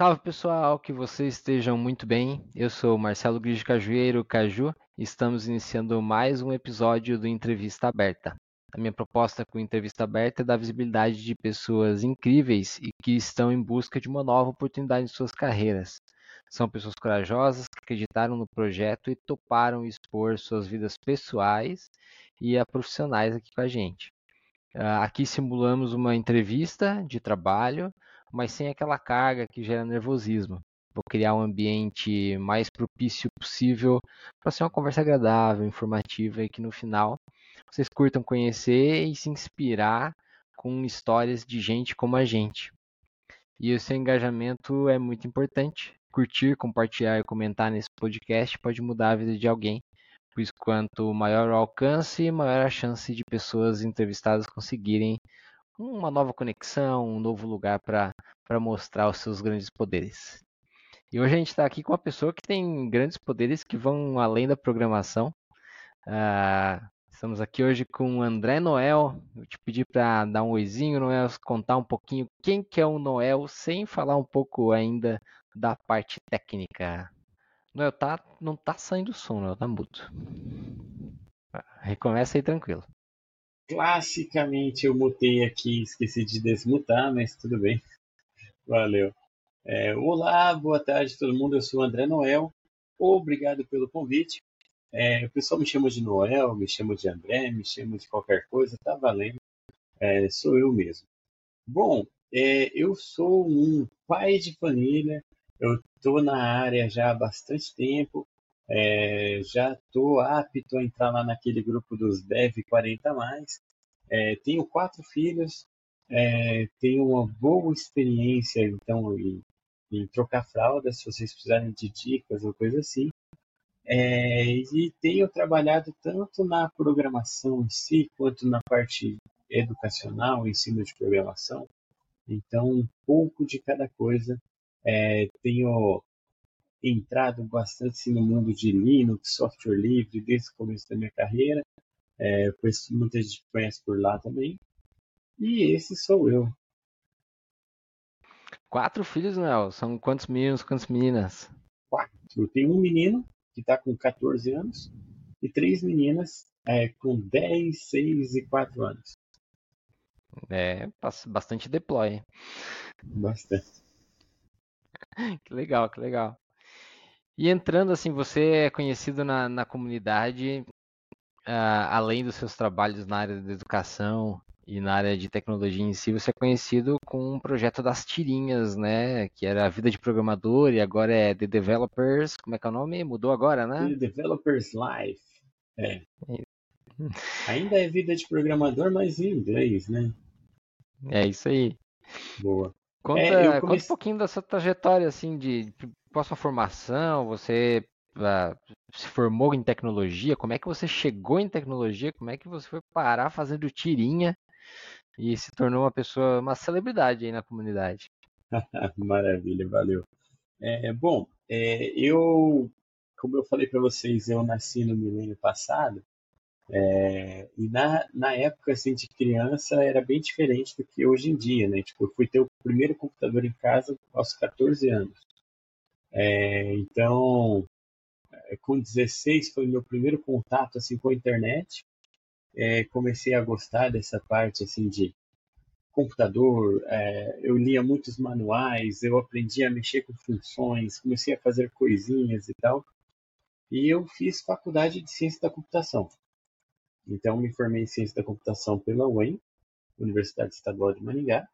Salve pessoal, que vocês estejam muito bem. Eu sou Marcelo Gris Cajueiro, Caju, e estamos iniciando mais um episódio do Entrevista Aberta. A minha proposta com Entrevista Aberta é dar visibilidade de pessoas incríveis e que estão em busca de uma nova oportunidade em suas carreiras. São pessoas corajosas que acreditaram no projeto e toparam expor suas vidas pessoais e a profissionais aqui com a gente. Ah, aqui simulamos uma entrevista de trabalho mas sem aquela carga que gera nervosismo. Vou criar um ambiente mais propício possível para ser uma conversa agradável, informativa e que no final vocês curtam conhecer e se inspirar com histórias de gente como a gente. E o seu engajamento é muito importante. Curtir, compartilhar e comentar nesse podcast pode mudar a vida de alguém, pois quanto maior o alcance, maior a chance de pessoas entrevistadas conseguirem uma nova conexão, um novo lugar para mostrar os seus grandes poderes. E hoje a gente está aqui com uma pessoa que tem grandes poderes que vão além da programação. Uh, estamos aqui hoje com o André Noel. Eu te pedi para dar um oizinho, Noel, contar um pouquinho quem que é o Noel, sem falar um pouco ainda da parte técnica. Noel, tá, não tá saindo som, Noel, tá mudo. Recomeça aí tranquilo. Classicamente eu mutei aqui, esqueci de desmutar, mas tudo bem. Valeu. É, olá, boa tarde todo mundo. Eu sou o André Noel. Obrigado pelo convite. É, o pessoal me chama de Noel, me chama de André, me chama de qualquer coisa, tá valendo. É, sou eu mesmo. Bom, é, eu sou um pai de família. Eu estou na área já há bastante tempo. É, já estou apto a entrar lá naquele grupo dos Dev 40 mais. É, tenho quatro filhos, é, tenho uma boa experiência então em, em, trocar fraldas, se vocês precisarem de dicas ou coisa assim. É, e tenho trabalhado tanto na programação em si quanto na parte educacional, ensino de programação. Então, um pouco de cada coisa. É, tenho entrado bastante no mundo de Linux, software livre, desde o começo da minha carreira. É, conheço, muita gente conhece por lá também. E esse sou eu. Quatro filhos, Noel? São quantos meninos, quantas meninas? Quatro. Tenho um menino que está com 14 anos e três meninas é, com 10, 6 e 4 anos. É, bastante deploy. Bastante. que legal, que legal. E entrando assim, você é conhecido na, na comunidade, uh, além dos seus trabalhos na área da educação e na área de tecnologia em si, você é conhecido com um projeto das tirinhas, né? Que era a vida de programador e agora é The Developers. Como é que é o nome? Mudou agora, né? The Developers Life. É. Ainda é vida de programador, mas em inglês, né? É isso aí. Boa. Conta, é, comece... conta um pouquinho da sua trajetória, assim, de qual a sua formação, você uh, se formou em tecnologia, como é que você chegou em tecnologia, como é que você foi parar fazendo tirinha e se tornou uma pessoa, uma celebridade aí na comunidade. Maravilha, valeu. É, bom, é, eu, como eu falei para vocês, eu nasci no milênio passado, é, e na, na época assim, de criança era bem diferente do que hoje em dia, né? Tipo, eu fui ter o primeiro computador em casa aos 14 anos. É, então, é, com 16 foi meu primeiro contato assim com a internet. É, comecei a gostar dessa parte assim de computador. É, eu lia muitos manuais, eu aprendi a mexer com funções, comecei a fazer coisinhas e tal. E eu fiz faculdade de ciência da computação. Então, me formei em ciência da computação pela UEM, Universidade Estadual de Maningá.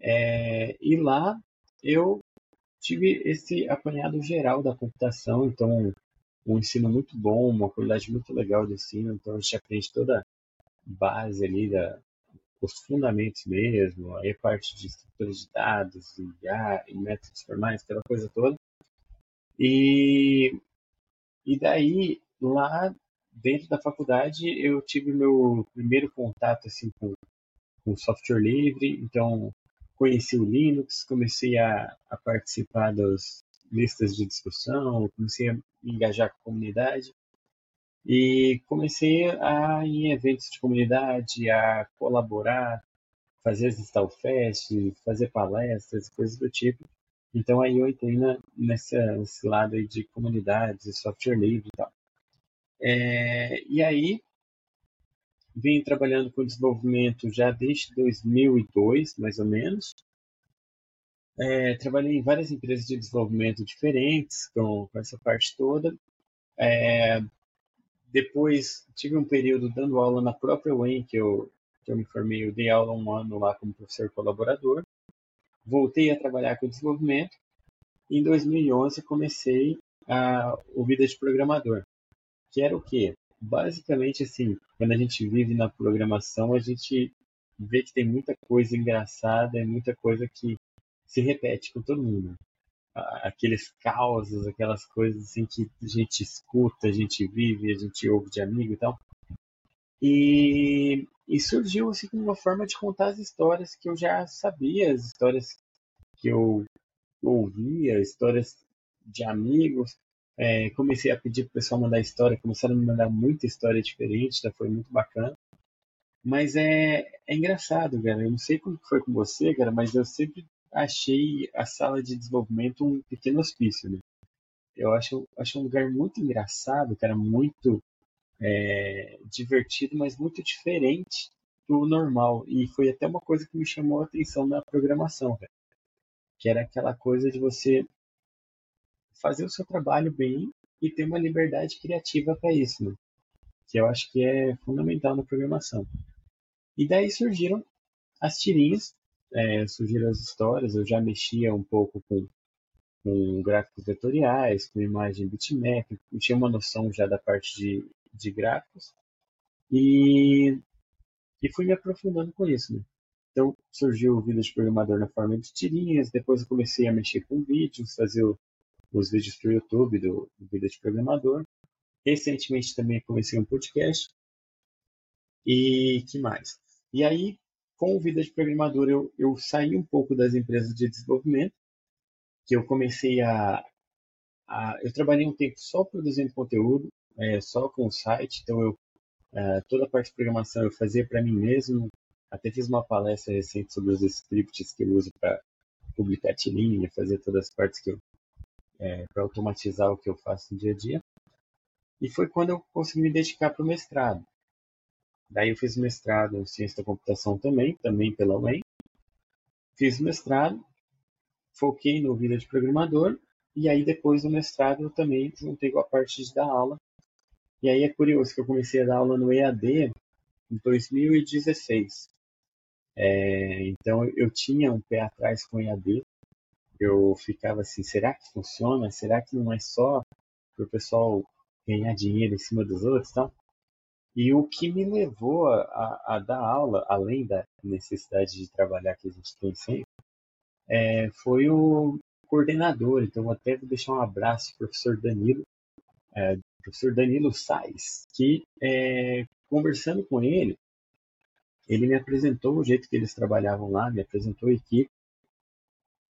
É, e lá eu tive esse apanhado geral da computação, então um ensino muito bom, uma qualidade muito legal de ensino, então a gente aprende toda a base ali, da, os fundamentos mesmo, aí a parte de estrutura de dados, e, e métodos formais, aquela coisa toda. E, e daí, lá dentro da faculdade, eu tive meu primeiro contato assim, com, com software livre, então conheci o Linux, comecei a, a participar das listas de discussão, comecei a me engajar com a comunidade e comecei a ir em eventos de comunidade, a colaborar, fazer as Install Fest, fazer palestras, coisas do tipo. Então aí eu entrei na, nessa, nesse lado aí de comunidades, software livre e tal. É, e aí venho trabalhando com desenvolvimento já desde 2002, mais ou menos. É, trabalhei em várias empresas de desenvolvimento diferentes com, com essa parte toda. É, depois tive um período dando aula na própria UEM, que eu, que eu me formei, eu dei aula um ano lá como professor colaborador. Voltei a trabalhar com desenvolvimento. Em 2011 comecei a, o Vida de Programador, que era o quê? Basicamente, assim, quando a gente vive na programação, a gente vê que tem muita coisa engraçada e muita coisa que se repete com todo mundo. Aqueles causos, aquelas coisas assim que a gente escuta, a gente vive, a gente ouve de amigo e tal. E, e surgiu assim como uma forma de contar as histórias que eu já sabia, as histórias que eu ouvia, histórias de amigos. É, comecei a pedir para o pessoal mandar história, começaram a me mandar muita história diferente, tá? foi muito bacana. Mas é, é engraçado, cara. Eu não sei como foi com você, cara, mas eu sempre achei a sala de desenvolvimento um pequeno hospício, né? Eu acho, acho um lugar muito engraçado, cara, muito é, divertido, mas muito diferente do normal. E foi até uma coisa que me chamou a atenção na programação, cara. Que era aquela coisa de você fazer o seu trabalho bem e ter uma liberdade criativa para isso, né? Que eu acho que é fundamental na programação. E daí surgiram as tirinhas é, surgiram as histórias, eu já mexia um pouco com, com gráficos vetoriais, com imagem bitmap, eu tinha uma noção já da parte de, de gráficos e, e fui me aprofundando com isso. Né? Então surgiu o vídeo de programador na forma de tirinhas, depois eu comecei a mexer com vídeos, fazer o, os vídeos para o YouTube do, vídeo de programador. Recentemente também comecei um podcast. E que mais? E aí com vida de programador, eu, eu saí um pouco das empresas de desenvolvimento, que eu comecei a, a eu trabalhei um tempo só produzindo conteúdo, é, só com o site, então eu é, toda a parte de programação eu fazia para mim mesmo. Até fiz uma palestra recente sobre os scripts que eu uso para publicar tirinha, fazer todas as partes que eu é, para automatizar o que eu faço no dia a dia. E foi quando eu consegui me dedicar para o mestrado. Daí eu fiz mestrado em ciência da computação também, também pela UEM. Fiz mestrado, foquei no vida de programador, e aí depois do mestrado eu também juntei com a parte de dar aula. E aí é curioso que eu comecei a dar aula no EAD em 2016. É, então eu tinha um pé atrás com EAD. Eu ficava assim, será que funciona? Será que não é só para o pessoal ganhar dinheiro em cima dos outros, tal? E o que me levou a, a, dar aula, além da necessidade de trabalhar que a gente tem sempre, é, foi o coordenador. Então, até vou deixar um abraço para o professor Danilo, é, professor Danilo Sais, que, é, conversando com ele, ele me apresentou o jeito que eles trabalhavam lá, me apresentou a equipe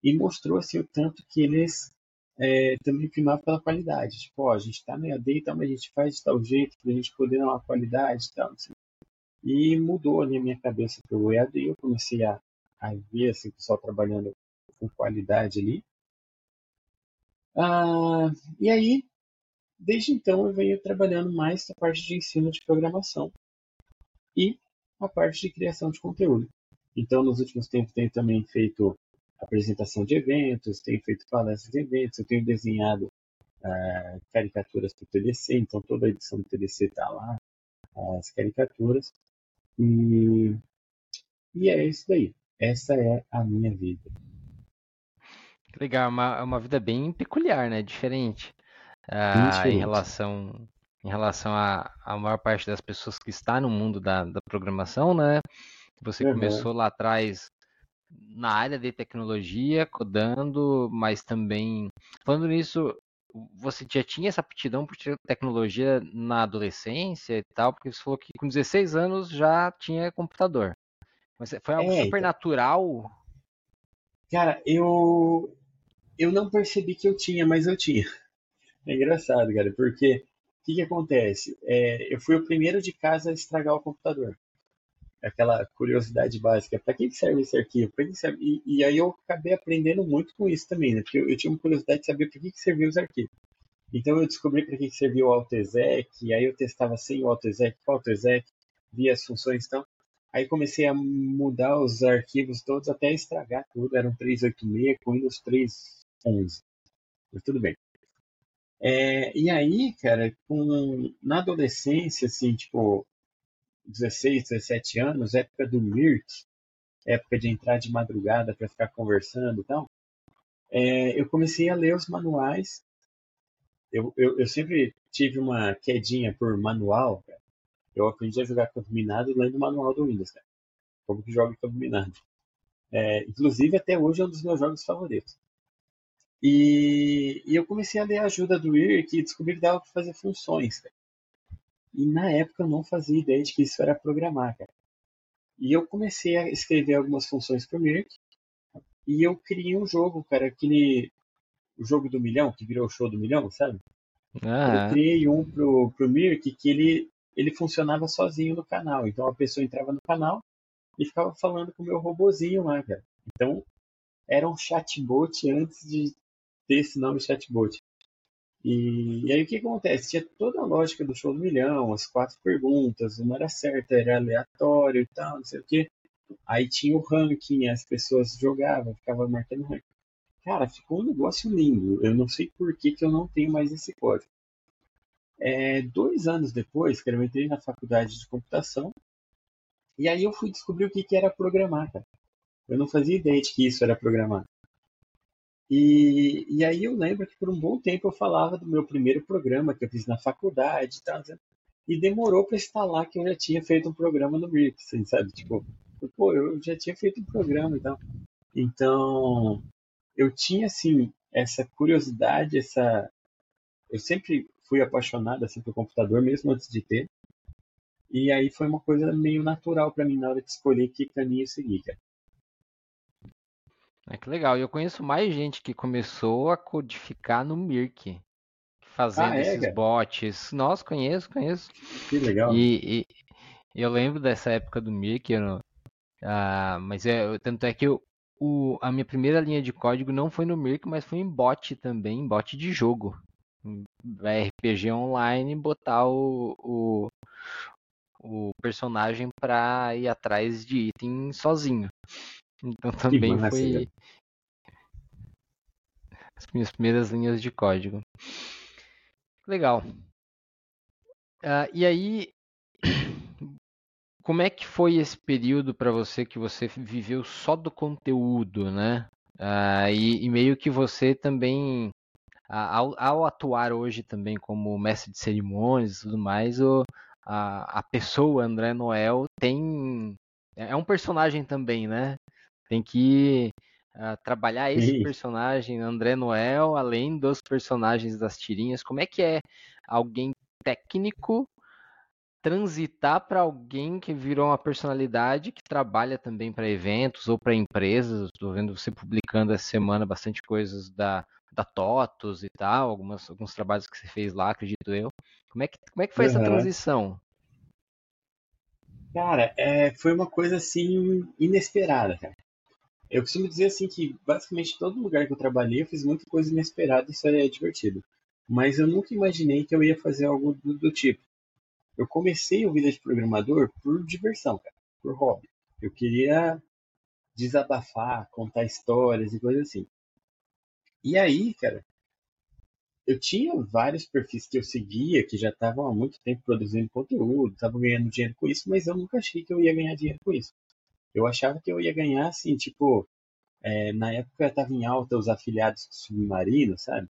e mostrou assim, o tanto que eles é, também primar pela qualidade. Tipo, ó, a gente está no EAD e tal, mas a gente faz de tal jeito para a gente poder dar uma qualidade e tal. Assim. E mudou ali a minha cabeça para o EAD e eu comecei a, a ver assim, o pessoal trabalhando com qualidade ali. Ah, e aí, desde então, eu venho trabalhando mais na parte de ensino de programação e a parte de criação de conteúdo. Então, nos últimos tempos, tenho também feito apresentação de eventos, tenho feito palestras de eventos, eu tenho desenhado uh, caricaturas para o TDC, então toda a edição do TDC está lá, as caricaturas. E, e é isso daí. Essa é a minha vida. Legal, é uma, é uma vida bem peculiar, né? Diferente. Uh, diferente. Em relação, em relação à, à maior parte das pessoas que está no mundo da, da programação, né? Você uhum. começou lá atrás na área de tecnologia, codando, mas também. Falando nisso, você já tinha essa aptidão por tecnologia na adolescência e tal, porque você falou que com 16 anos já tinha computador. Mas foi algo é, super então... natural? Cara, eu eu não percebi que eu tinha, mas eu tinha. É engraçado, cara, porque o que, que acontece? É, eu fui o primeiro de casa a estragar o computador. Aquela curiosidade básica, para que serve esse arquivo? Que serve? E, e, aí eu acabei aprendendo muito com isso também, né? Porque eu, eu tinha uma curiosidade de saber para que, que serviam os arquivos. Então eu descobri para que, que servia o AutoExec, aí eu testava sem o AutoExec, com o AutoExec, via as funções, então Aí comecei a mudar os arquivos todos até estragar tudo. Era um 386 com Windows 3.11. Mas tudo bem. É, e aí, cara, com, na adolescência, assim, tipo, 16, 17 anos, época do Mirk, época de entrar de madrugada para ficar conversando e tal, é, eu comecei a ler os manuais. Eu, eu, eu, sempre tive uma quedinha por manual, cara. Eu aprendi a jogar campo minado lendo o manual do Windows, cara. Como que joga campo minado. É, inclusive, até hoje é um dos meus jogos favoritos. E, e eu comecei a ler a ajuda do IRC e descobri que dava para fazer funções, cara. E na época eu não fazia ideia de que isso era programar, cara. E eu comecei a escrever algumas funções para o Mirk. E eu criei um jogo, cara, aquele. O jogo do milhão, que virou o show do milhão, sabe? Ah. Eu criei um pro, pro Mirk que ele ele funcionava sozinho no canal. Então a pessoa entrava no canal e ficava falando com o meu robozinho lá, cara. Então era um chatbot antes de ter esse nome chatbot. E, e aí o que acontece? Tinha toda a lógica do show do milhão, as quatro perguntas, uma era certa, era aleatório e tal, não sei o quê. Aí tinha o ranking, as pessoas jogavam, ficavam marcando ranking. Cara, ficou um negócio lindo. Eu não sei por que, que eu não tenho mais esse código. É, dois anos depois, que eu entrei na faculdade de computação, e aí eu fui descobrir o que, que era programar, cara. Eu não fazia ideia de que isso era programar. E, e aí eu lembro que por um bom tempo eu falava do meu primeiro programa que eu fiz na faculdade e tal, e demorou para instalar que eu já tinha feito um programa no Brick, assim, sabe? Tipo, pô, eu já tinha feito um programa e tal. Então, eu tinha, assim, essa curiosidade, essa... Eu sempre fui apaixonado assim computador mesmo antes de ter. E aí foi uma coisa meio natural para mim na hora de escolher que caminho seguir, cara. É que legal. Eu conheço mais gente que começou a codificar no Mirk, fazendo ah, é, esses cara? bots. Nossa, conheço, conheço. Que legal. E, e eu lembro dessa época do Mirk, eu, ah, mas é, tanto é que eu, o, a minha primeira linha de código não foi no Mirk, mas foi em bot também, bot de jogo. RPG online botar o, o, o personagem para ir atrás de item sozinho. Então também foi as minhas primeiras linhas de código. Legal. Uh, e aí, como é que foi esse período para você que você viveu só do conteúdo, né? Uh, e, e, meio que você também ao, ao, atuar hoje também como mestre de cerimônias e tudo mais, o, a, a pessoa André Noel tem. É um personagem também, né? Tem que uh, trabalhar esse Sim. personagem, André Noel, além dos personagens das tirinhas. Como é que é alguém técnico transitar para alguém que virou uma personalidade que trabalha também para eventos ou para empresas. Estou vendo você publicando essa semana bastante coisas da, da TOTOS e tal, algumas, alguns trabalhos que você fez lá, acredito eu. Como é que, como é que foi uhum. essa transição? Cara, é, foi uma coisa assim inesperada, cara. Eu costumo dizer assim que basicamente todo lugar que eu trabalhei eu fiz muita coisa inesperada e isso é divertido. Mas eu nunca imaginei que eu ia fazer algo do, do tipo. Eu comecei o vida de programador por diversão, cara, por hobby. Eu queria desabafar, contar histórias e coisas assim. E aí, cara, eu tinha vários perfis que eu seguia que já estavam há muito tempo produzindo conteúdo, estavam ganhando dinheiro com isso, mas eu nunca achei que eu ia ganhar dinheiro com isso. Eu achava que eu ia ganhar assim, tipo, é, na época estava em alta os afiliados do Submarino, sabe?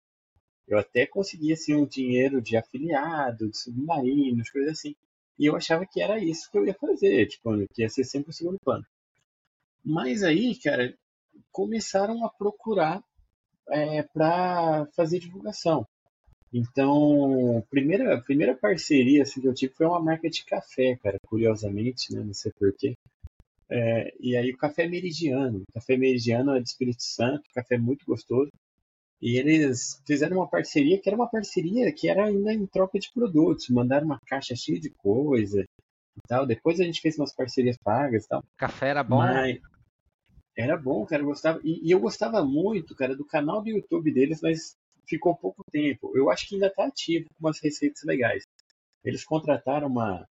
Eu até conseguia assim, um dinheiro de afiliado, de submarino, coisas assim. E eu achava que era isso que eu ia fazer, tipo, que ia ser sempre o segundo plano. Mas aí, cara, começaram a procurar é, para fazer divulgação. Então, primeira primeira parceria assim, que eu tive foi uma marca de café, cara, curiosamente, né, não sei porquê. É, e aí o café meridiano, o café meridiano é de Espírito Santo, café muito gostoso. E eles fizeram uma parceria que era uma parceria que era ainda em troca de produtos. Mandaram uma caixa cheia de coisa. e tal. Depois a gente fez umas parcerias pagas e tal. Café era bom? Mas era bom, cara, eu gostava. E, e, eu gostava muito, cara, do canal do YouTube deles, mas ficou pouco tempo. Eu acho que ainda tá ativo com umas receitas legais. Eles contrataram uma,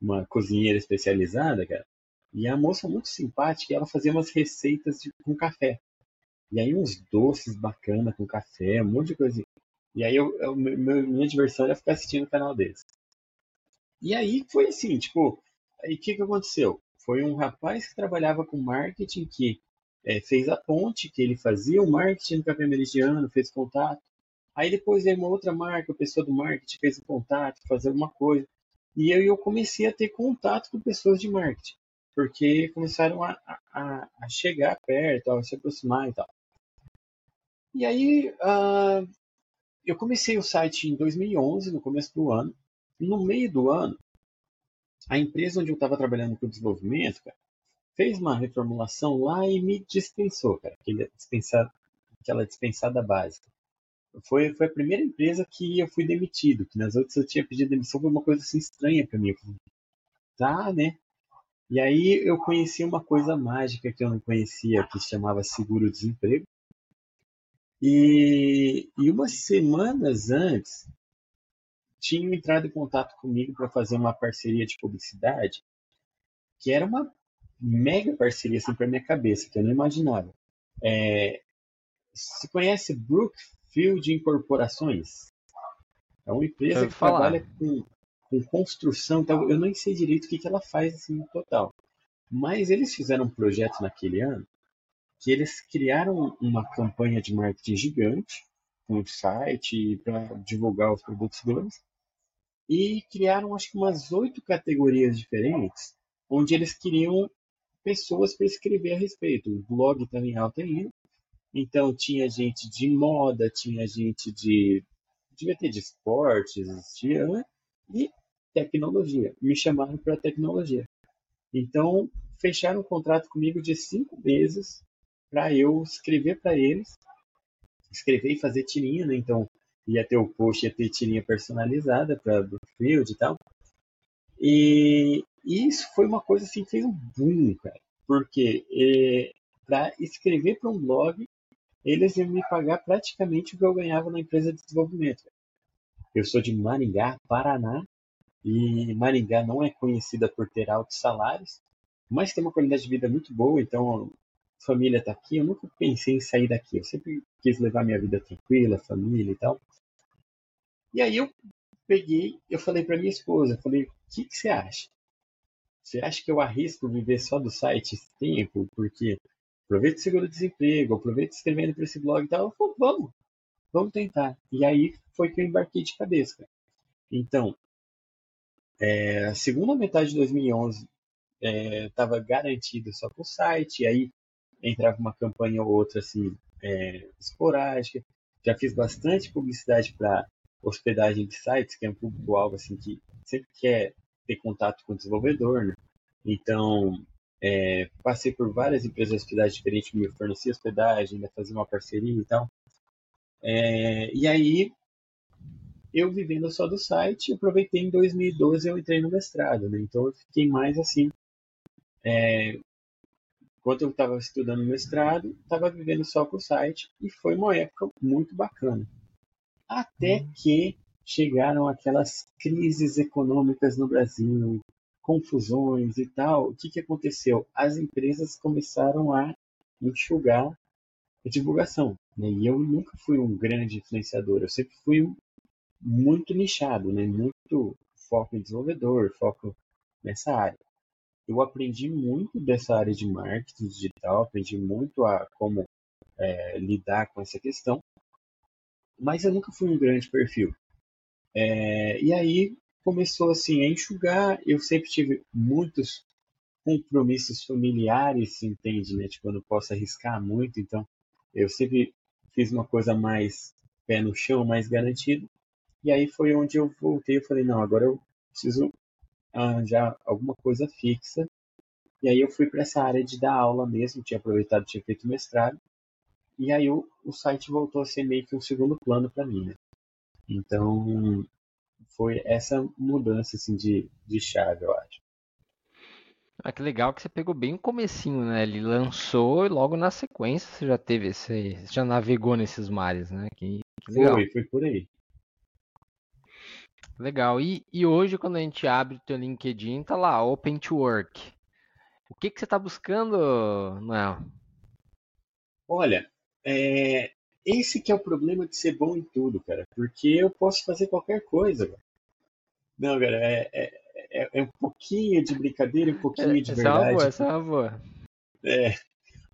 uma cozinheira especializada, cara, e a moça muito simpática, ela fazia umas receitas de, com café. E aí uns doces bacana com café, um monte de coisa. E aí eu, eu, minha diversão era ficar assistindo o canal deles. E aí foi assim, tipo, aí o que, que aconteceu? Foi um rapaz que trabalhava com marketing que é, fez a ponte, que ele fazia o marketing no Café Meridiano, fez contato. Aí depois veio uma outra marca, a pessoa do marketing fez o contato, fazer alguma coisa. E eu, eu comecei a ter contato com pessoas de marketing, porque começaram a, a, a chegar perto, a se aproximar e tal. E aí uh, eu comecei o site em 2011, no começo do ano. No meio do ano, a empresa onde eu estava trabalhando com desenvolvimento, cara, fez uma reformulação lá e me dispensou, cara, aquele dispensar, aquela dispensada básica. Foi, foi a primeira empresa que eu fui demitido, que nas outras eu tinha pedido demissão, foi uma coisa assim estranha para mim. Tá, né? E aí eu conheci uma coisa mágica que eu não conhecia, que se chamava seguro-desemprego. E, e umas semanas antes, tinham entrado em contato comigo para fazer uma parceria de publicidade, que era uma mega parceria assim, para minha cabeça, que eu não imaginava. É, você conhece Brookfield Incorporações? É uma empresa que falar. trabalha com, com construção, então eu nem sei direito o que, que ela faz assim, no total. Mas eles fizeram um projeto naquele ano que eles criaram uma campanha de marketing gigante, com um site para divulgar os produtos deles, e criaram acho que umas oito categorias diferentes, onde eles queriam pessoas para escrever a respeito. O blog também em alta ainda. Então tinha gente de moda, tinha gente de. devia ter de esportes, tinha, né? E tecnologia. Me chamaram para tecnologia. Então fecharam um contrato comigo de cinco meses para eu escrever para eles, escrever e fazer tirinha, né? Então ia ter o post, ia ter tirinha personalizada para Brookfield e tal. E, isso foi uma coisa assim fez um boom, cara. Porque é, para escrever para um blog, eles iam me pagar praticamente o que eu ganhava na empresa de desenvolvimento. Eu sou de Maringá, Paraná, e Maringá não é conhecida por ter altos salários, mas tem uma qualidade de vida muito boa, então a família está aqui. Eu nunca pensei em sair daqui, eu sempre quis levar minha vida tranquila, família e tal. E aí eu peguei, eu falei para minha esposa, falei, o que, que você acha? Você acha que eu arrisco viver só do site esse tempo? Porque aproveito o seguro-desemprego, aproveito escrevendo para esse blog e tal. Eu falei, vamos, vamos tentar. E aí foi que eu embarquei de cabeça. Cara. Então, é, a segunda metade de 2011 estava é, garantido só para o site, aí entrava uma campanha ou outra assim, é, esporádica. Já fiz bastante publicidade para hospedagem de sites, que é um público-alvo assim, que sempre quer ter contato com o desenvolvedor. Né? Então, é, passei por várias empresas de hospedagem diferentes que me forneciam hospedagem, ainda fazia uma parceria e tal. É, e aí, eu vivendo só do site, aproveitei em 2012 eu entrei no mestrado, né? Então eu fiquei mais assim. É, enquanto eu estava estudando mestrado, estava vivendo só com o site e foi uma época muito bacana. Até uhum. que chegaram aquelas crises econômicas no Brasil, confusões e tal. O que, que aconteceu? As empresas começaram a enxugar a divulgação. Né? E eu nunca fui um grande influenciador, eu sempre fui muito nichado, né? muito foco em desenvolvedor, foco nessa área. Eu aprendi muito dessa área de marketing digital, aprendi muito a como é, lidar com essa questão, mas eu nunca fui um grande perfil. É, e aí começou assim a enxugar. Eu sempre tive muitos compromissos familiares, se entende, né? Tipo, eu não posso arriscar muito, então eu sempre fiz uma coisa mais pé no chão, mais garantido. E aí foi onde eu voltei, eu falei, não, agora eu preciso arranjar alguma coisa fixa. E aí eu fui para essa área de dar aula mesmo, tinha aproveitado, tinha feito mestrado. E aí o, o site voltou a ser meio que um segundo plano para mim, né? Então, foi essa mudança assim, de, de chave, eu acho. Ah, que legal que você pegou bem o comecinho, né? Ele lançou e logo na sequência você já teve esse, você já navegou nesses mares, né? Que, que legal. Foi, foi por aí. Legal. E, e hoje quando a gente abre o teu LinkedIn, tá lá, Open to Work. O que que você está buscando, Noel? Olha, é, esse que é o problema de ser bom em tudo, cara. Porque eu posso fazer qualquer coisa, cara. Não, cara, é, é, é, é um pouquinho de brincadeira um pouquinho de Essa é verdade. é uma boa. É,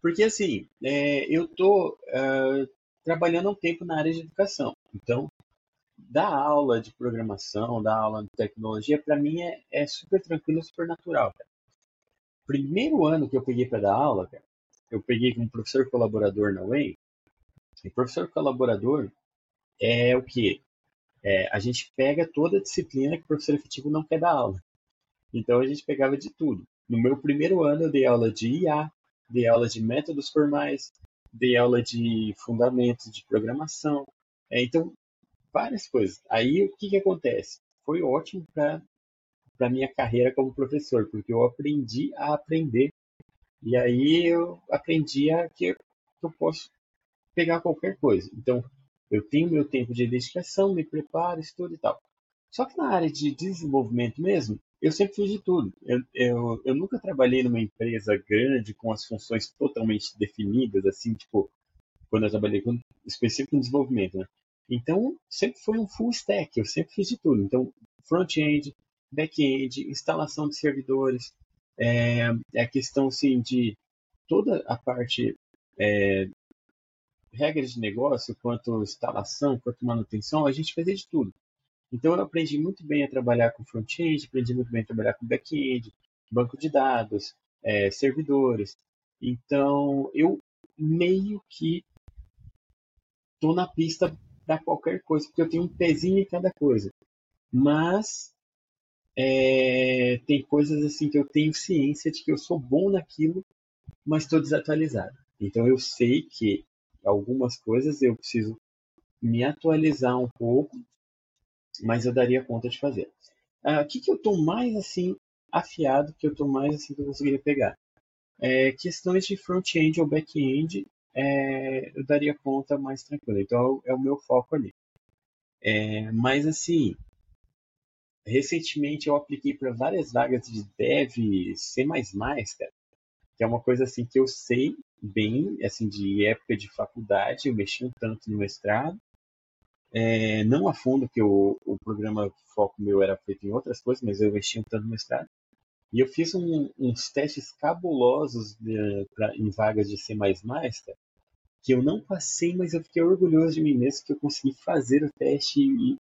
porque assim, é, eu tô ah, trabalhando há um tempo na área de educação. Então, dar aula de programação, dar aula de tecnologia, para mim é, é super tranquilo, super natural, cara. Primeiro ano que eu peguei para dar aula, cara, eu peguei como professor colaborador na UEM. E professor colaborador é o quê? É, a gente pega toda a disciplina que o professor efetivo não quer dar aula. Então a gente pegava de tudo. No meu primeiro ano eu dei aula de IA, dei aula de métodos formais, dei aula de fundamentos de programação. É, então, várias coisas. Aí o que, que acontece? Foi ótimo para para minha carreira como professor, porque eu aprendi a aprender. E aí eu aprendi a que eu posso pegar qualquer coisa. Então, eu tenho meu tempo de dedicação, me preparo, estudo e tal. Só que na área de desenvolvimento mesmo, eu sempre fiz de tudo. Eu, eu, eu nunca trabalhei numa empresa grande com as funções totalmente definidas, assim, tipo, quando eu trabalhei com específico em desenvolvimento, né? Então, sempre foi um full stack, eu sempre fiz de tudo. Então, front-end, back-end, instalação de servidores, é, a questão, assim, de toda a parte é, regras de negócio, quanto instalação, quanto manutenção, a gente fazia de tudo. Então eu aprendi muito bem a trabalhar com front-end, aprendi muito bem a trabalhar com back-end, banco de dados, é, servidores. Então eu meio que estou na pista para qualquer coisa, porque eu tenho um pezinho em cada coisa. Mas é, tem coisas assim que eu tenho ciência de que eu sou bom naquilo, mas estou desatualizado. Então eu sei que algumas coisas eu preciso me atualizar um pouco, mas eu daria conta de fazer. Ah, o que, que eu estou mais assim afiado, que eu estou mais assim que eu conseguiria pegar? É, questões de front-end ou back-end, é, eu daria conta mais tranquilo. Então é o meu foco ali. É, mas assim, recentemente eu apliquei para várias vagas de dev C++, cara, que é uma coisa assim que eu sei bem, assim, de época de faculdade, eu mexi um tanto no mestrado, é, não a fundo, que o, o programa foco meu era feito em outras coisas, mas eu mexi um tanto no mestrado. E eu fiz um, uns testes cabulosos de, pra, em vagas de C++, cara, que eu não passei, mas eu fiquei orgulhoso de mim mesmo que eu consegui fazer o teste e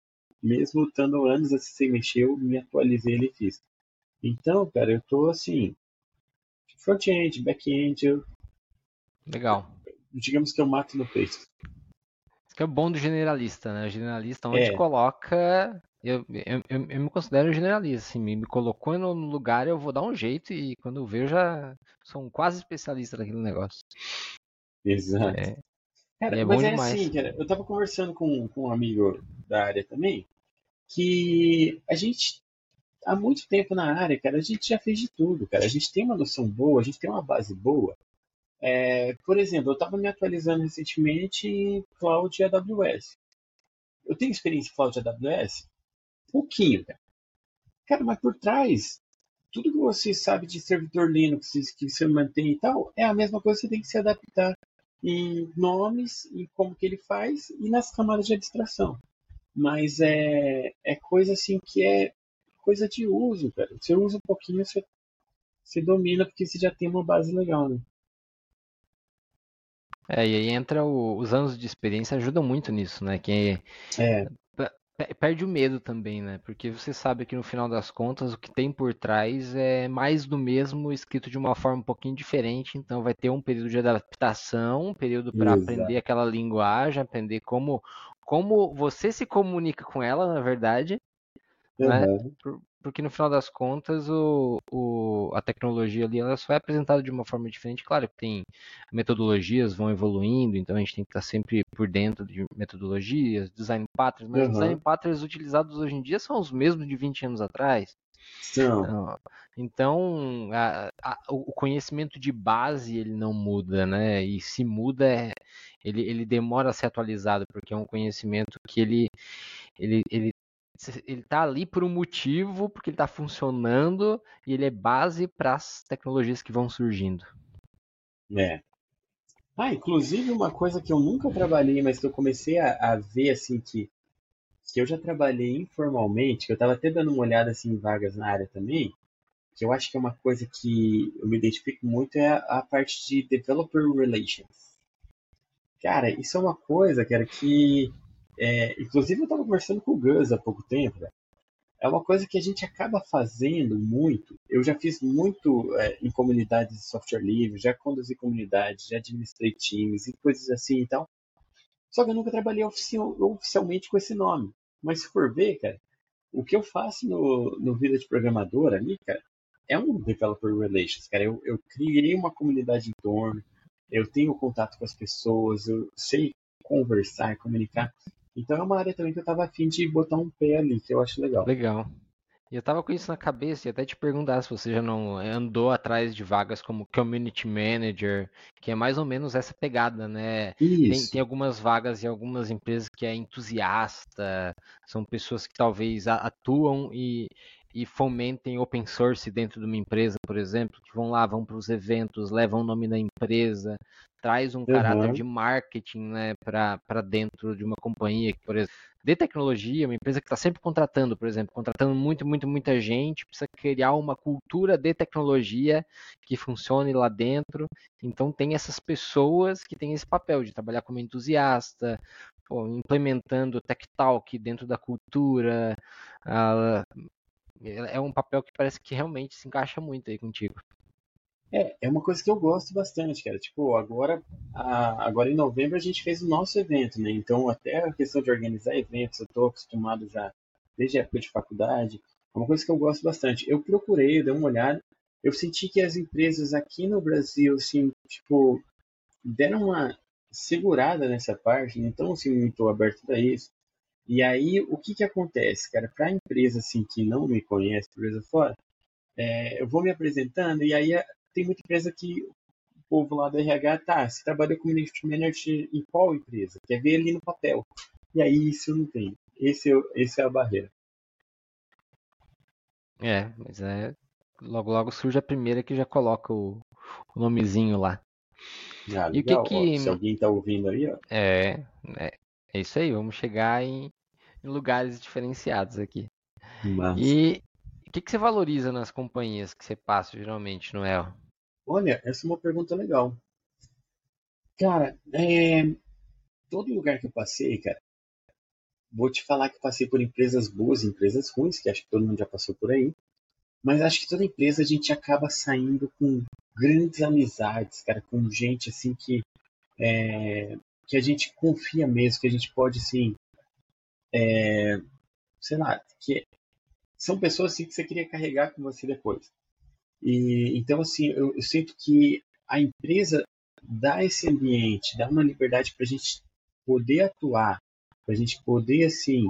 mesmo estando anos assim sem mexer, eu me atualizei e fiz. Então, cara, eu tô assim, front-end, back-end, eu Legal. digamos que eu mato no peito. Isso que é o bom do generalista, né? O generalista, onde É. coloca. Eu, eu, eu, eu me considero generalista, assim, me, me colocou no lugar, eu vou dar um jeito e quando eu vejo já sou um quase especialista naquele negócio. Exato. É, Cara, é mas é demais. assim, cara, eu tava conversando com, com um amigo da área também, que a gente, há muito tempo na área, cara, a gente já fez de tudo, cara. A gente tem uma noção boa, a gente tem uma base boa. É, por exemplo, eu estava me atualizando recentemente em Cloud e AWS. Eu tenho experiência em Cloud AWS? Pouquinho, cara. Cara, mas por trás, tudo que você sabe de servidor Linux que você mantém e tal, é a mesma coisa, você tem que se adaptar em nomes, em como que ele faz e nas camadas de abstração. Mas é, é coisa assim que é coisa de uso, cara. Você usa um pouquinho, você, você domina, porque você já tem uma base legal, né? É, e aí entra o- os anos de experiência ajudam muito nisso, né? Que É, perde o medo também, né? Porque você sabe que no final das contas o que tem por trás é mais do mesmo, escrito de uma forma um pouquinho diferente. Então vai ter um período de adaptação, um período para aprender aquela linguagem, aprender como como você se comunica com ela, na verdade, né? Porque no final das contas o, o- a tecnologia ali ela só é apresentada de uma forma diferente. Claro que tem metodologias vão evoluindo, então a gente tem que estar sempre por dentro de metodologias, design patterns, mas os aham. design patterns utilizados hoje em dia são os mesmos de 20 anos atrás. São. Então, a, a, o conhecimento de base ele não muda, né? E se muda, é, ele, ele demora a ser atualizado, porque é um conhecimento que ele, ele, ele ele está ali por um motivo, porque ele está funcionando e ele é base para as tecnologias que vão surgindo. É. Ah, inclusive uma coisa que eu nunca trabalhei, mas que eu comecei a, a ver assim que, que eu já trabalhei informalmente, que eu estava até dando uma olhada assim em vagas na área também, que eu acho que é uma coisa que eu me identifico muito é a, a parte de developer relations. Cara, isso é uma coisa, cara, que é, inclusive eu estava conversando com o Gus há pouco tempo, né? é uma coisa que a gente acaba fazendo muito. Eu já fiz muito é, em comunidades de software livre, já conduzi comunidades, já administrei times e coisas assim e tal. Só que eu nunca trabalhei oficial, oficialmente com esse nome. Mas se for ver, cara, o que eu faço no, no Vida de Programador ali, cara, é um Developer Relations, cara. Eu, eu criei uma comunidade em torno, eu tenho contato com as pessoas, eu sei conversar, comunicar. Então é uma área também que eu tava afim de botar um pé ali, que eu acho legal. Legal. E eu tava com isso na cabeça e até te perguntar se você já não andou atrás de vagas como Community Manager, que é mais ou menos essa pegada, né? Tem, tem, algumas vagas em algumas empresas que é entusiasta, são pessoas que talvez atuam e, e fomentem open source dentro de uma empresa, por exemplo, que vão lá, vão para os eventos, levam o nome da empresa, traz um uhum. caráter de marketing né, para dentro de uma companhia que, por exemplo, de tecnologia, uma empresa que está sempre contratando, por exemplo, contratando muito, muito, muita gente, precisa criar uma cultura de tecnologia que funcione lá dentro. Então tem essas pessoas que têm esse papel de trabalhar como entusiasta, pô, implementando tech talk dentro da cultura. Uh, é um papel que parece que realmente se encaixa muito aí contigo. É, é uma coisa que eu gosto bastante, cara. Tipo, agora, a, agora em novembro a gente fez o nosso evento, né? Então, até a questão de organizar eventos, eu tô acostumado já desde a época de faculdade. É uma coisa que eu gosto bastante. Eu procurei, eu dei uma olhada, eu senti que as empresas aqui no Brasil, assim, tipo, deram uma segurada nessa parte, não estão assim muito aberto para isso. E aí, o que que acontece, cara? Para empresa assim que não me conhece, empresa fora, é, eu vou me apresentando e aí tem muita empresa que o povo lá do RH, tá, você trabalha como Community Manager em qual empresa? Quer ver ali no papel. E aí isso não tem. Esse, é, esse é a barreira. É, mas é. Logo, logo surge a primeira que já coloca o, o nomezinho lá. Ah, e o que que... Ó, se alguém tá ouvindo aí, ó. É, é, é isso aí, vamos chegar em, em lugares diferenciados aqui. Mas... E o que, que você valoriza nas companhias que você passa geralmente, Noel? Olha, essa é uma pergunta legal. Cara, é... todo lugar que eu passei, cara, vou te falar que passei por empresas boas e empresas ruins, que acho que todo mundo já passou por aí. Mas acho que toda empresa a gente acaba saindo com grandes amizades, cara, com gente assim que é, que a gente confia mesmo, que a gente pode assim, é, sei lá, que são pessoas assim que você queria carregar com você depois. E, então, assim, eu, eu sinto que a empresa dá esse ambiente, dá uma liberdade para a gente poder atuar, para a gente poder, assim,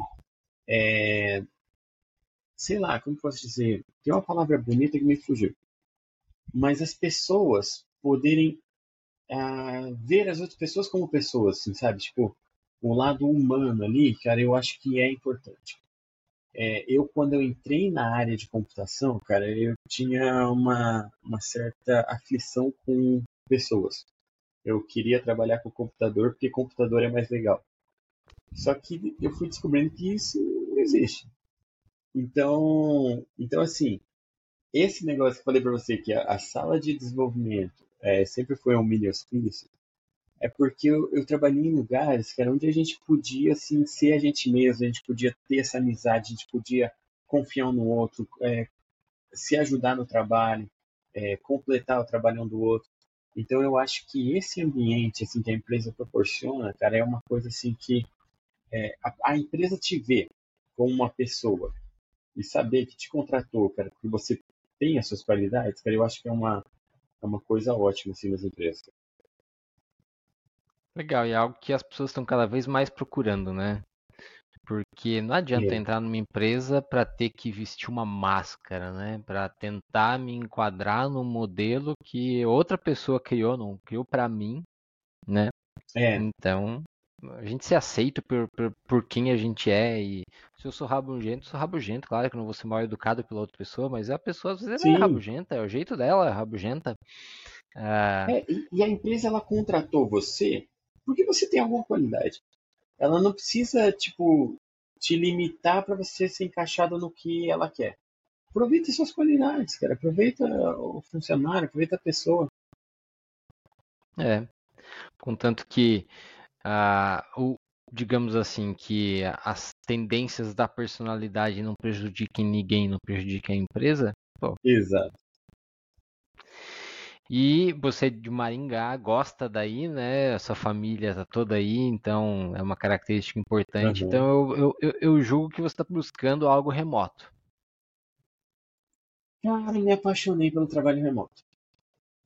é, sei lá, como posso dizer, tem uma palavra bonita que me fugiu, mas as pessoas poderem uh, ver as outras pessoas como pessoas, assim, sabe? Tipo, o lado humano ali, cara, eu acho que é importante. É, eu, quando eu entrei na área de computação, cara, eu tinha uma, uma certa aflição com pessoas. Eu queria trabalhar com computador porque computador é mais legal. Só que eu fui descobrindo que isso não existe. Então, então assim, esse negócio que eu falei para você que a, a, sala de desenvolvimento é, sempre foi um mini hospício, é porque eu, eu, trabalhei em lugares era onde a gente podia assim, ser a gente mesmo, a gente podia ter essa amizade, a gente podia confiar um no outro, é, se ajudar no trabalho, é, completar o trabalho um do outro. Então eu acho que esse ambiente assim que a empresa proporciona, cara, é uma coisa assim que é, a, a, empresa te vê como uma pessoa e saber que te contratou, cara, que você tem as suas qualidades, cara, eu acho que é uma é uma coisa ótima assim nas empresas. Legal, e é algo que as pessoas estão cada vez mais procurando, né? Porque não adianta É. entrar numa empresa para ter que vestir uma máscara, né? Para tentar me enquadrar num modelo que outra pessoa criou, não criou para mim, né? É, Então, a gente se aceita por, por, por quem a gente é. E se eu sou rabugento, sou rabugento. Claro que eu não vou ser mal educado pela outra pessoa, mas a pessoa às vezes é sim. rabugenta, é o jeito dela, é rabugenta. Ah, É, e, e a empresa ela contratou você porque você tem alguma qualidade. Ela não precisa, tipo, te limitar para você ser encaixado no que ela quer. Aproveita suas qualidades, cara. Aproveita o funcionário, aproveita a pessoa. é. Contanto que, ah, o, digamos assim, que as tendências da personalidade não prejudiquem ninguém, não prejudiquem a empresa. Pô, Exato. E você de Maringá gosta daí, né? A sua família tá toda aí, então é uma característica importante. Aham. Então eu, eu, eu, eu julgo que você está buscando algo remoto. Cara, me apaixonei pelo trabalho remoto.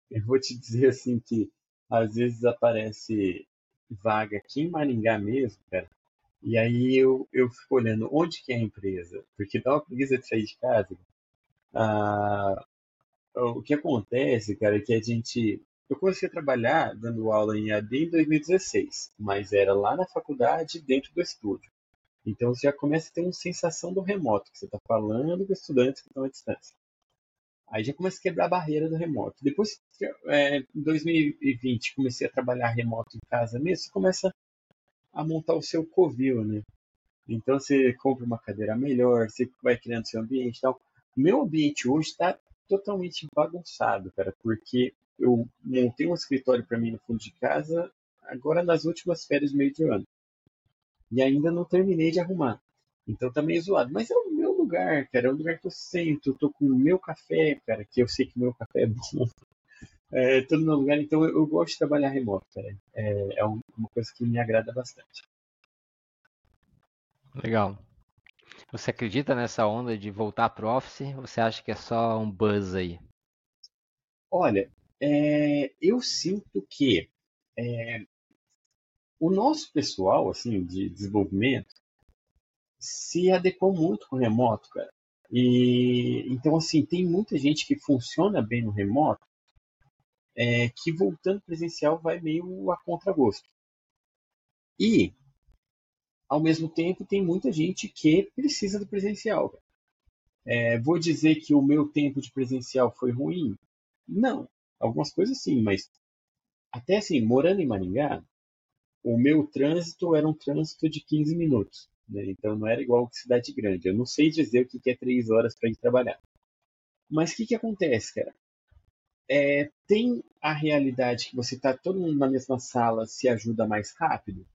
Eu vou te dizer assim que às vezes aparece vaga aqui em Maringá mesmo, cara. E aí eu, eu fico olhando onde que é a empresa, porque dá uma preguiça de sair de casa. Ah, o que acontece, cara, é que a gente. Eu comecei a trabalhar dando aula em AD em 2016, mas era lá na faculdade, dentro do estúdio. Então você já começa a ter uma sensação do remoto, que você está falando com estudantes que estão à distância. Aí já começa a quebrar a barreira do remoto. Depois, é, em 2020, comecei a trabalhar remoto em casa mesmo, você começa a montar o seu covil, né? Então você compra uma cadeira melhor, você vai criando seu ambiente e tal. Meu ambiente hoje está totalmente bagunçado, cara, porque eu montei um escritório para mim no fundo de casa agora nas últimas férias do meio de ano. E ainda não terminei de arrumar. Então tá meio zoado. Mas é o meu lugar, cara. É o lugar que eu sento. Tô com o meu café, cara, que eu sei que o meu café é bom. É, tô no meu lugar, então eu, eu gosto de trabalhar remoto, cara. É, é um- uma coisa que me agrada bastante. Legal. Você acredita nessa onda de voltar pro office? Ou você acha que é só um buzz aí? Olha, é, eu sinto que é, o nosso pessoal, assim, de desenvolvimento, se adequou muito com o remoto, cara. E então, assim, tem muita gente que funciona bem no remoto, é, que voltando presencial vai meio a contragosto. E, ao mesmo tempo, tem muita gente que precisa do presencial. É, vou dizer que o meu tempo de presencial foi ruim? Não. Algumas coisas sim, mas até assim, morando em Maringá, o meu trânsito era um trânsito de 15 minutos. né? Então não era igual cidade grande. Eu não sei dizer o que que é três horas para ir trabalhar. Mas o que, que acontece, cara? É, tem a realidade que você está todo mundo na mesma sala se ajuda mais rápido?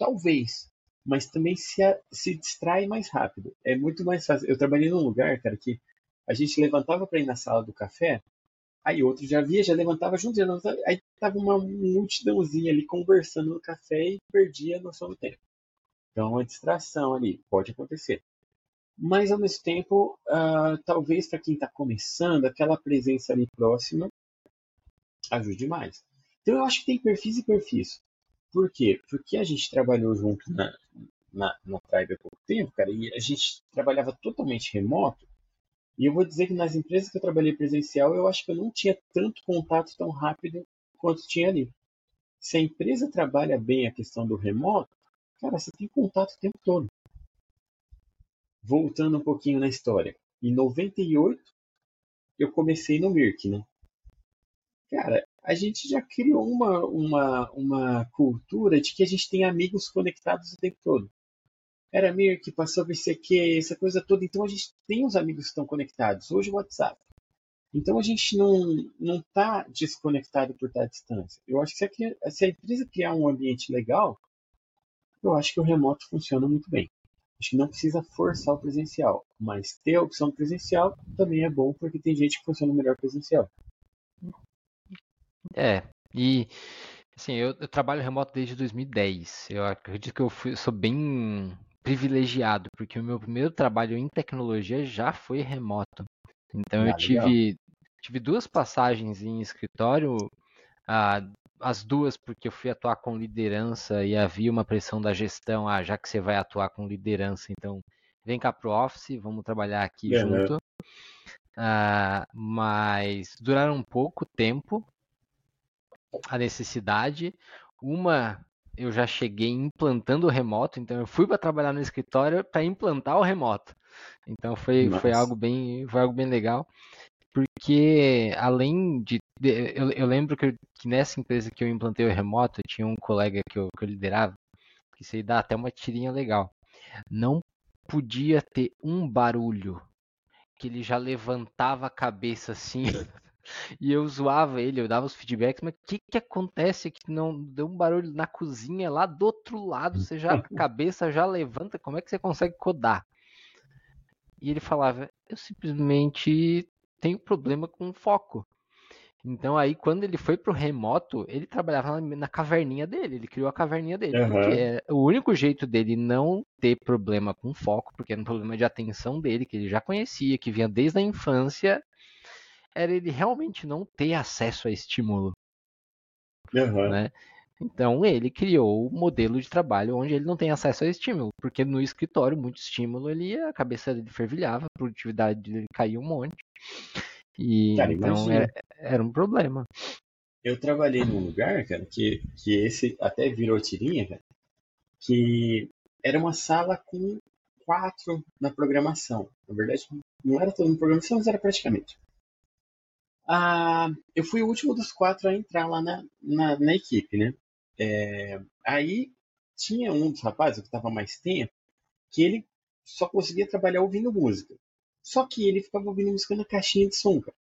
Talvez. Mas também se, se distrai mais rápido. É muito mais fácil. Eu trabalhei num lugar, cara, que a gente levantava para ir na sala do café, aí outro já via, já levantava junto, já levantava, aí tava uma multidãozinha ali conversando no café e perdia a noção do tempo. Então, uma distração ali, pode acontecer. Mas, ao mesmo tempo, ah, talvez para quem está começando, aquela presença ali próxima ajude mais. Então, eu acho que tem perfis e perfis. Por quê? Porque a gente trabalhou junto na, na, na Tribe há pouco tempo, cara, e a gente trabalhava totalmente remoto. E eu vou dizer que nas empresas que eu trabalhei presencial, eu acho que eu não tinha tanto contato tão rápido quanto tinha ali. Se a empresa trabalha bem a questão do remoto, cara, você tem contato o tempo todo. Voltando um pouquinho na história. Em 98, eu comecei no Mirk, né? Cara, a gente já criou uma, uma, uma cultura de que a gente tem amigos conectados o tempo todo. Era Mirk, passou VCQ, essa coisa toda. Então a gente tem os amigos que estão conectados. Hoje o WhatsApp. Então a gente não não está desconectado por estar à distância. Eu acho que se a, se a empresa criar um ambiente legal, eu acho que o remoto funciona muito bem. Acho que não precisa forçar o presencial, mas ter a opção presencial também é bom porque tem gente que funciona melhor presencial. É, e assim, eu, eu trabalho remoto desde 2010. Eu acredito que eu fui- sou bem privilegiado, porque o meu primeiro trabalho em tecnologia já foi remoto. Então eu Ah, legal. tive, tive duas passagens em escritório, ah, as duas porque eu fui atuar com liderança e havia uma pressão da gestão, ah, já que você vai atuar com liderança, então vem cá pro office, vamos trabalhar aqui uhum. junto. Uh, mas duraram pouco tempo a necessidade. Uma eu já cheguei implantando o remoto, então eu fui para trabalhar no escritório para implantar o remoto. Então foi, foi algo bem foi algo bem legal, porque além de eu, eu lembro que, eu, que, nessa empresa que eu implantei o remoto, tinha um colega que eu, que eu liderava, que se dá até uma tirinha legal. Não podia ter um barulho que ele já levantava a cabeça assim e eu zoava ele, eu dava os feedbacks, mas o que que acontece que não deu um barulho na cozinha lá do outro lado, você já a cabeça já levanta, como é que você consegue codar? E ele falava, eu simplesmente tenho problema com foco. Então aí quando ele foi pro remoto, ele trabalhava na, na caverninha dele, ele criou a caverninha dele, uhum. porque é o único jeito dele não ter problema com foco, porque era um problema de atenção dele, que ele já conhecia, que vinha desde a infância, era ele realmente não ter acesso a estímulo. Uhum. Né? Então ele criou o um modelo de trabalho onde ele não tem acesso a estímulo, porque no escritório muito estímulo ele a cabeça dele fervilhava, a produtividade dele caía um monte. E cara, então era, era, um problema. Eu trabalhei num lugar, cara, que, que esse até virou tirinha, cara, que era uma sala com quatro na programação. Na verdade, não era todo na programação, mas era praticamente. Ah, eu fui o último dos quatro a entrar lá na, na, na equipe, né? É, aí tinha um dos rapazes que estava mais tempo, que ele só conseguia trabalhar ouvindo música. Só que ele ficava ouvindo música na caixinha de som, cara.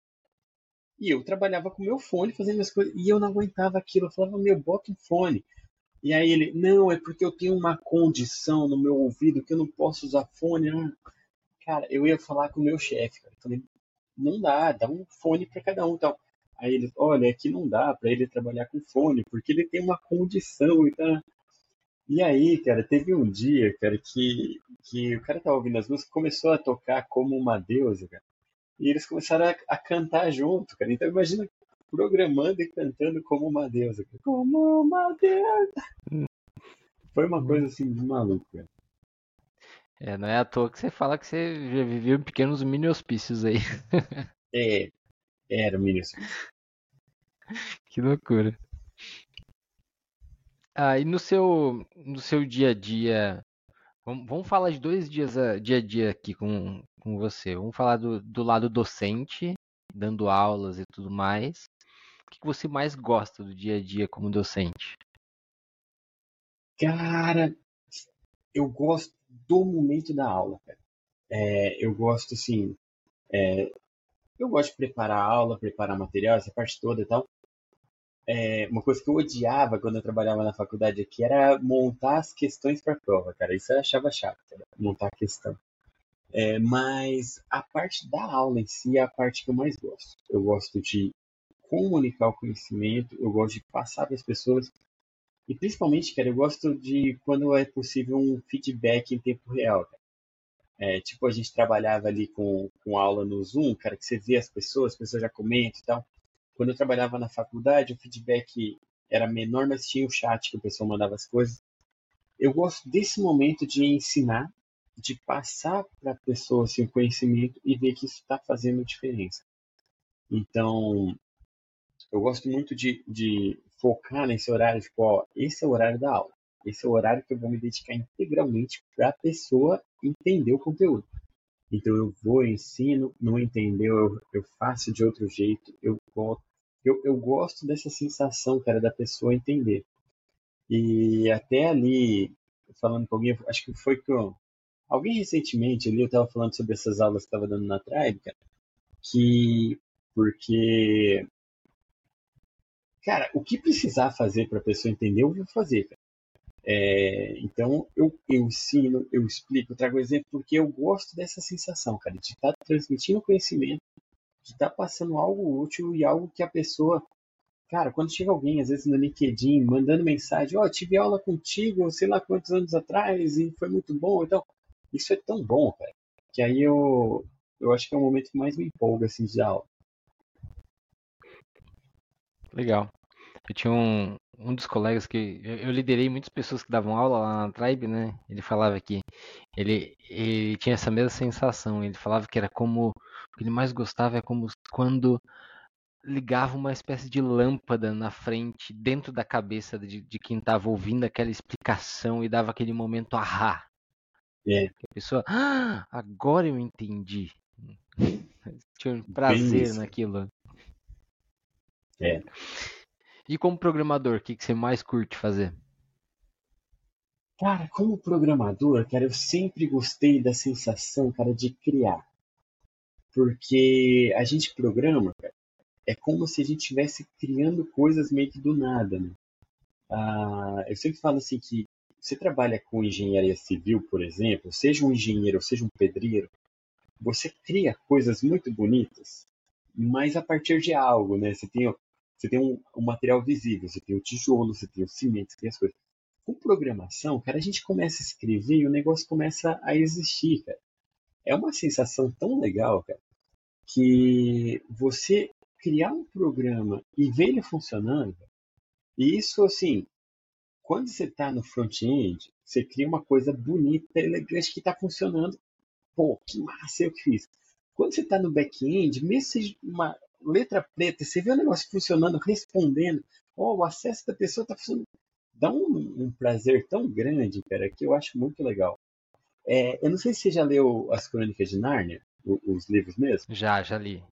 E eu trabalhava com meu fone, fazendo minhas coisas, e eu não aguentava aquilo. Eu falava, meu, bota um fone. E aí ele, não, é porque eu tenho uma condição no meu ouvido que eu não posso usar fone. Ah, cara, eu ia falar com o meu chefe, cara. Eu falei, não dá, dá um fone para cada um. Então, aí ele, olha, aqui não dá para ele trabalhar com fone, porque ele tem uma condição. Então, e aí, cara, teve um dia, cara, que, que o cara tava ouvindo as músicas começou a tocar como uma deusa, cara. E eles começaram a, a cantar junto, cara. Então imagina programando e cantando como uma deusa. Cara. Como uma deusa. Foi uma coisa assim maluca. É, não é à toa que você fala que você já viveu em pequenos mini hospícios aí. é, era mini hospício. Que loucura. Ah, e no seu, no seu dia a dia, vamos, vamos falar de dois dias a, dia a dia aqui com, com você. Vamos falar do, do lado docente, dando aulas e tudo mais. O que você mais gosta do dia a dia como docente? Cara, eu gosto do momento da aula, cara. É, eu gosto, assim, é, eu gosto de preparar aula, preparar material, essa parte toda e tal é, uma coisa que eu odiava quando eu trabalhava na faculdade aqui era montar as questões para prova, cara. Isso eu achava chato, cara, montar a questão. É, mas a parte da aula em si é a parte que eu mais gosto. Eu gosto de comunicar o conhecimento, eu gosto de passar para as pessoas. E principalmente, cara, eu gosto de quando é possível um feedback em tempo real. Cara. É, tipo, a gente trabalhava ali com, com aula no Zoom, cara, que você vê as pessoas, as pessoas já comentam e tal. Quando eu trabalhava na faculdade, o feedback era menor, mas tinha o chat que o pessoal mandava as coisas. Eu gosto desse momento de ensinar, de passar para a pessoa assim, o conhecimento e ver que isso está fazendo diferença. Então, eu gosto muito de, de focar nesse horário, tipo, ó, esse é o horário da aula. Esse é o horário que eu vou me dedicar integralmente para a pessoa entender o conteúdo. Então eu vou, ensino, não entendeu, eu, eu faço de outro jeito, eu eu, eu gosto dessa sensação, cara, da pessoa entender. E até ali, falando com alguém, acho que foi com alguém recentemente ali, eu estava falando sobre essas aulas que estava dando na Tribe, cara, que porque cara, o que precisar fazer para a pessoa entender, eu vou fazer. É, então eu, eu ensino, eu explico, eu trago exemplo porque eu gosto dessa sensação, cara, de estar tá transmitindo conhecimento de estar tá passando algo útil e algo que a pessoa. Cara, quando chega alguém, às vezes no LinkedIn, mandando mensagem, ó, oh, tive aula contigo, sei lá quantos anos atrás, e foi muito bom. Então, isso é tão bom, cara, que aí eu, eu acho que é o momento que mais me empolga, assim, de aula. Legal. Eu tinha um, um dos colegas que. Eu, liderei muitas pessoas que davam aula lá na Tribe, né? Ele falava que ele, ele tinha essa mesma sensação. Ele falava que era como. O que ele mais gostava é como quando ligava uma espécie de lâmpada na frente, dentro da cabeça de, de quem estava ouvindo aquela explicação e dava aquele momento ahá. É. Que a pessoa, ah, agora eu entendi. Tinha um prazer naquilo. É. E como programador, o que, que você mais curte fazer? Cara, como programador, cara, eu sempre gostei da sensação, cara, de criar. Porque a gente programa, cara, é como se a gente estivesse criando coisas meio que do nada, né? Ah, eu sempre falo assim que você trabalha com engenharia civil, por exemplo, seja um engenheiro, seja um pedreiro, você cria coisas muito bonitas, mas a partir de algo, né? Você tem, você tem um, um material visível, você tem o tijolo, você tem o cimento, você tem as coisas. Com programação, cara, a gente começa a escrever e o negócio começa a existir, cara. É uma sensação tão legal, cara, que você criar um programa e ver ele funcionando, e isso, assim, quando você está no front-end, você cria uma coisa bonita, elegante, que está funcionando. Pô, que massa eu que fiz. Quando você está no back-end, mesmo seja uma letra preta, você vê o negócio funcionando, respondendo, oh, o acesso da pessoa está funcionando. Dá um, um, prazer tão grande, cara, que eu acho muito legal. É, eu não sei se você já leu As Crônicas de Nárnia, os, os livros mesmo. Já, já li.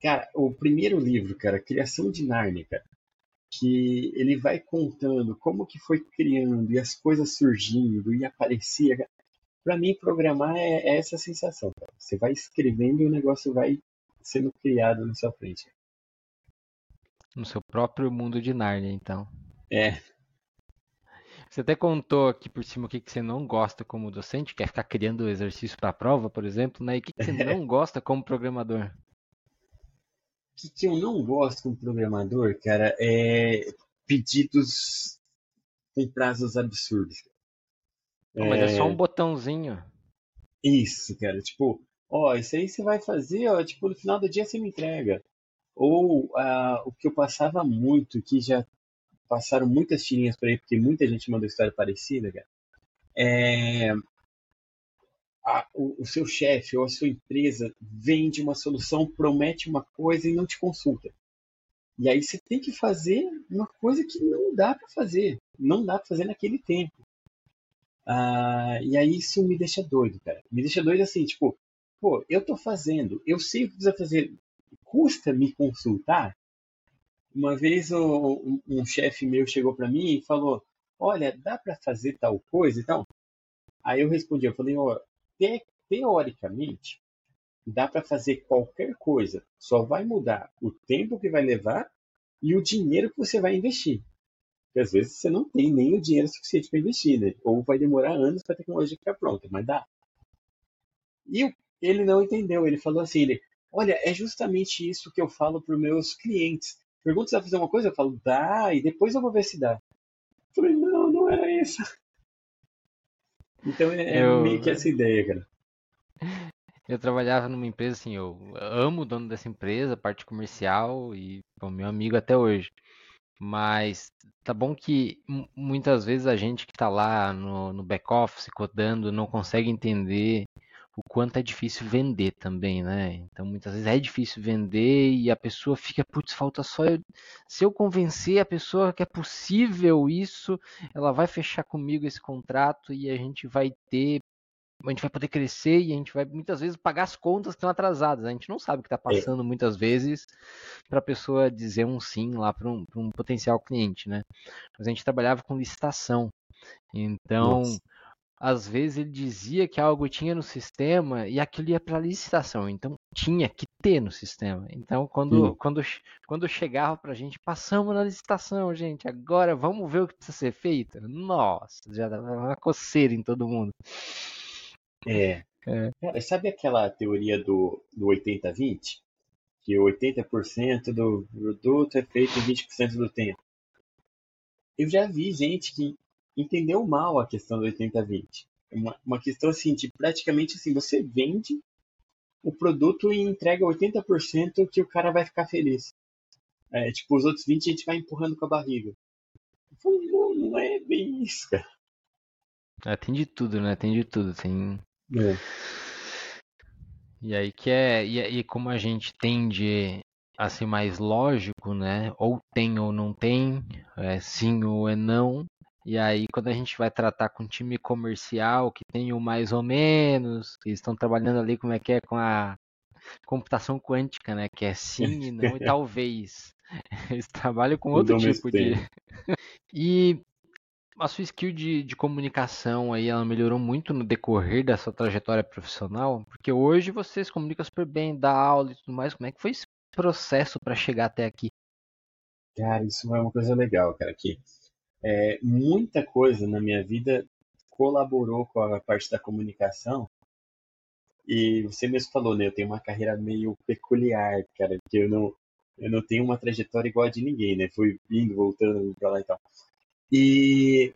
Cara, o primeiro livro, cara, Criação de Nárnia, cara, que ele vai contando como que foi criando e as coisas surgindo e aparecia. Para mim, programar é, é, essa sensação. Cara. Você vai escrevendo e o negócio vai sendo criado na sua frente. No seu próprio mundo de Nárnia, então. É. Você até contou aqui por cima o que, que você não gosta como docente, quer ficar criando exercício para a prova, por exemplo, né? E o que, que você não gosta como programador? que, que eu não gosto como programador, cara, é pedidos com prazos absurdos. Oh, mas é... é só um botãozinho. Isso, cara. Tipo, ó, isso aí você vai fazer, ó, tipo, no final do dia você me entrega. Ou uh, o que eu passava muito, que já passaram muitas tirinhas por aí, porque muita gente mandou história parecida, cara. É, a, o, o, seu chefe ou a sua empresa vende uma solução, promete uma coisa e não te consulta. E aí você tem que fazer uma coisa que não dá para fazer, não dá para fazer naquele tempo. Ah, e aí isso me deixa doido, cara. Me deixa doido assim, tipo, pô, eu tô fazendo, eu sei o que precisa fazer, custa me consultar? Uma vez um, um chefe meu chegou para mim e falou, olha, dá para fazer tal coisa e tal? Aí eu respondi, eu falei, te, teoricamente, dá para fazer qualquer coisa. Só vai mudar o tempo que vai levar e o dinheiro que você vai investir. Porque às vezes você não tem nem o dinheiro suficiente para investir, né? Ou vai demorar anos para a tecnologia ficar pronta, mas dá. E ele não entendeu. Ele falou assim: ele, olha, é justamente isso que eu falo para os meus clientes. Pergunta se vai fazer uma coisa, eu falo, dá, e depois eu vou ver se dá. Eu falei, não, não era isso. Então é, é eu... meio que essa ideia, cara. Eu trabalhava numa empresa assim, eu amo o dono dessa empresa, parte comercial e o meu amigo até hoje. Mas tá bom que muitas vezes a gente que tá lá no, no back-office codando não consegue entender o quanto é difícil vender também, né? Então muitas vezes é difícil vender e a pessoa fica, putz, falta só eu. Se eu convencer a pessoa que é possível isso, ela vai fechar comigo esse contrato e a gente vai ter. A gente vai poder crescer e a gente vai muitas vezes pagar as contas que estão atrasadas. A gente não sabe o que está é. passando muitas vezes para a pessoa dizer um sim lá para um, um potencial cliente, né? Mas a gente trabalhava com licitação. Então. Nossa às vezes ele dizia que algo tinha no sistema e aquilo ia para licitação, então tinha que ter no sistema. Então quando, quando, quando chegava para a gente, passamos na licitação, gente, agora vamos ver o que precisa ser feito. Nossa, já dava uma coceira em todo mundo. É. é. sabe aquela teoria do, do 80-20? Que 80% do produto é feito em 20% do tempo. Eu já vi gente que entendeu mal a questão do 80-20. É uma, uma questão assim de praticamente assim, você vende o produto e entrega 80% que o cara vai ficar feliz. É, tipo, os outros 20 a gente vai empurrando com a barriga. Falei, não, não é bem isso, cara. É, tem de tudo, né? Tem de tudo. Tem. É. E aí que é. E, e como a gente tende a ser mais lógico, né? Ou tem ou não tem, é sim ou é não. E aí, quando a gente vai tratar com time comercial, que tem o mais ou menos, eles estão trabalhando ali como é que é com a computação quântica, né? Que é sim e não e talvez. Eles trabalham com outro tipo de. e a sua skill de, de comunicação aí, ela melhorou muito no decorrer da sua trajetória profissional? Porque hoje você se comunica super bem, dá aula e tudo mais. Como é que foi esse processo para chegar até aqui? Cara, isso é uma coisa legal, cara, que é, muita coisa na minha vida colaborou com a parte da comunicação. E você mesmo falou, né? Eu tenho uma carreira meio peculiar, cara, que eu não, eu não tenho uma trajetória igual a de ninguém, né? Fui vindo, voltando pra lá e tal. E,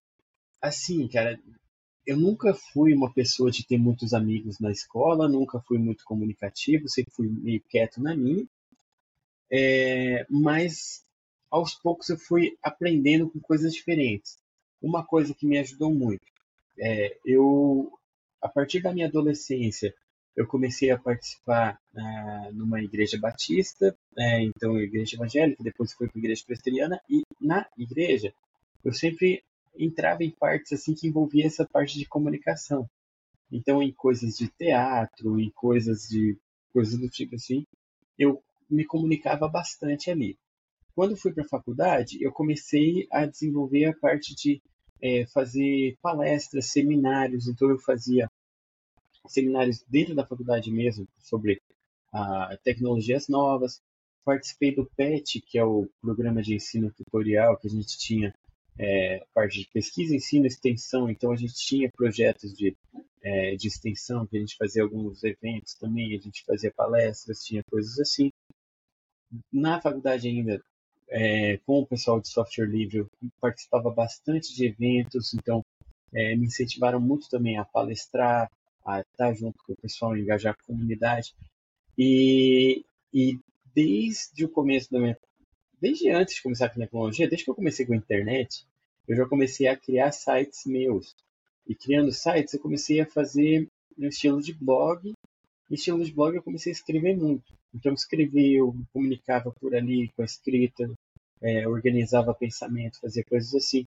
assim, cara, eu nunca fui uma pessoa de ter muitos amigos na escola, nunca fui muito comunicativo, sempre fui meio quieto na minha. É, mas aos poucos eu fui aprendendo com coisas diferentes. Uma coisa que me ajudou muito, é, eu a partir da minha adolescência eu comecei a participar ah, numa igreja batista, é, então igreja evangélica, depois fui para igreja presbiteriana e na igreja eu sempre entrava em partes assim que envolvia essa parte de comunicação. Então em coisas de teatro, em coisas de coisas do tipo assim, eu me comunicava bastante ali. Quando fui para a faculdade, eu comecei a desenvolver a parte de é, fazer palestras, seminários. Então, eu fazia seminários dentro da faculdade mesmo sobre ah, tecnologias novas. Participei do PET, que é o programa de ensino tutorial que a gente tinha é, parte de pesquisa, ensino, extensão. Então, a gente tinha projetos de, é, de extensão, que a gente fazia alguns eventos também, a gente fazia palestras, tinha coisas assim. Na faculdade ainda, é, com o pessoal de software livre, eu participava bastante de eventos, então é, me incentivaram muito também a palestrar, a estar junto com o pessoal, engajar a comunidade. E, e desde o começo da minha. Desde antes de começar com tecnologia, desde que eu comecei com a internet, eu já comecei a criar sites meus. E criando sites, eu comecei a fazer no estilo de blog. E estilo de blog, eu comecei a escrever muito. Então, escrevia, eu comunicava por ali com a escrita, é, organizava pensamento, fazia coisas assim.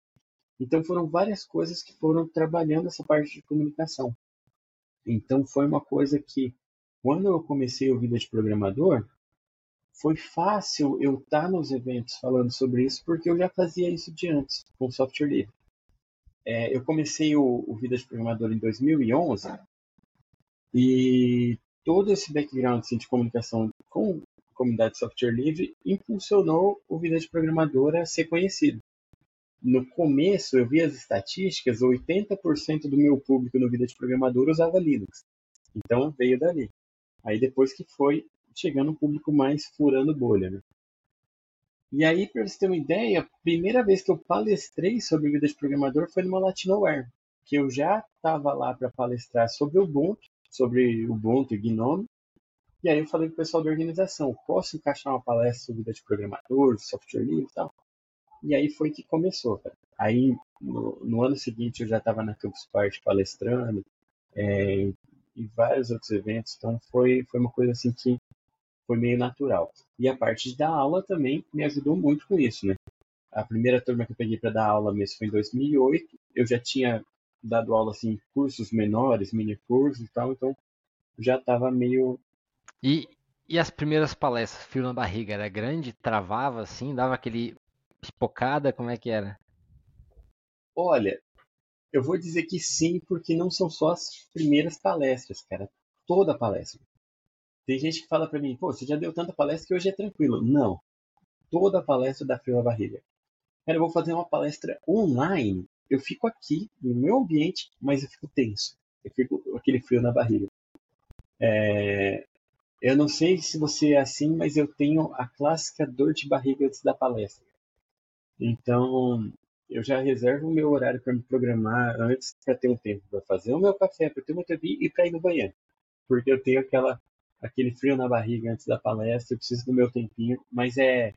Então, foram várias coisas que foram trabalhando essa parte de comunicação. Então, foi uma coisa que, quando eu comecei a Vida de Programador, foi fácil eu estar nos eventos falando sobre isso, porque eu já fazia isso de antes, com software livre. É, eu comecei o, o Vida de Programador em 2011, e todo esse background assim, de comunicação com a comunidade de software livre impulsionou o Vida de Programador a ser conhecido. No começo, eu vi as estatísticas, 80% do meu público no Vida de Programador usava Linux. Então, veio dali. Aí, depois que foi chegando um público mais furando bolha, né? E aí, para você ter uma ideia, a primeira vez que eu palestrei sobre vida de programador foi numa Latinoware, que eu já estava lá para palestrar sobre o Ubuntu, sobre Ubuntu e GNOME. E aí eu falei com o pessoal da organização, posso encaixar uma palestra sobre vida de programador, software livre e tal? E aí foi que começou, cara. Aí, no, no ano seguinte, eu já estava na Campus Party palestrando, é, e vários outros eventos, então foi, foi uma coisa assim que foi meio natural. E a parte da aula também me ajudou muito com isso, né? A primeira turma que eu peguei para dar aula mesmo foi em 2008. Eu já tinha dado aula assim, cursos menores, mini cursos e tal, então já estava meio. E, e as primeiras palestras, frio na barriga, era grande? Travava assim? Dava aquele pipocada? Como é que era? Olha, eu vou dizer que sim, porque não são só as primeiras palestras, cara. Toda palestra. Tem gente que fala para mim, pô, você já deu tanta palestra que hoje é tranquilo. Não. Toda palestra dá frio na barriga. Cara, eu vou fazer uma palestra online eu fico aqui no meu ambiente, mas eu fico tenso. Eu fico com aquele frio na barriga. É, eu não sei se você é assim, mas eu tenho a clássica dor de barriga antes da palestra. Então, eu já reservo o meu horário para me programar antes para ter um tempo para fazer o meu café, para ter uma TV e para ir no banheiro. Porque eu tenho aquela aquele frio na barriga antes da palestra, eu preciso do meu tempinho, mas é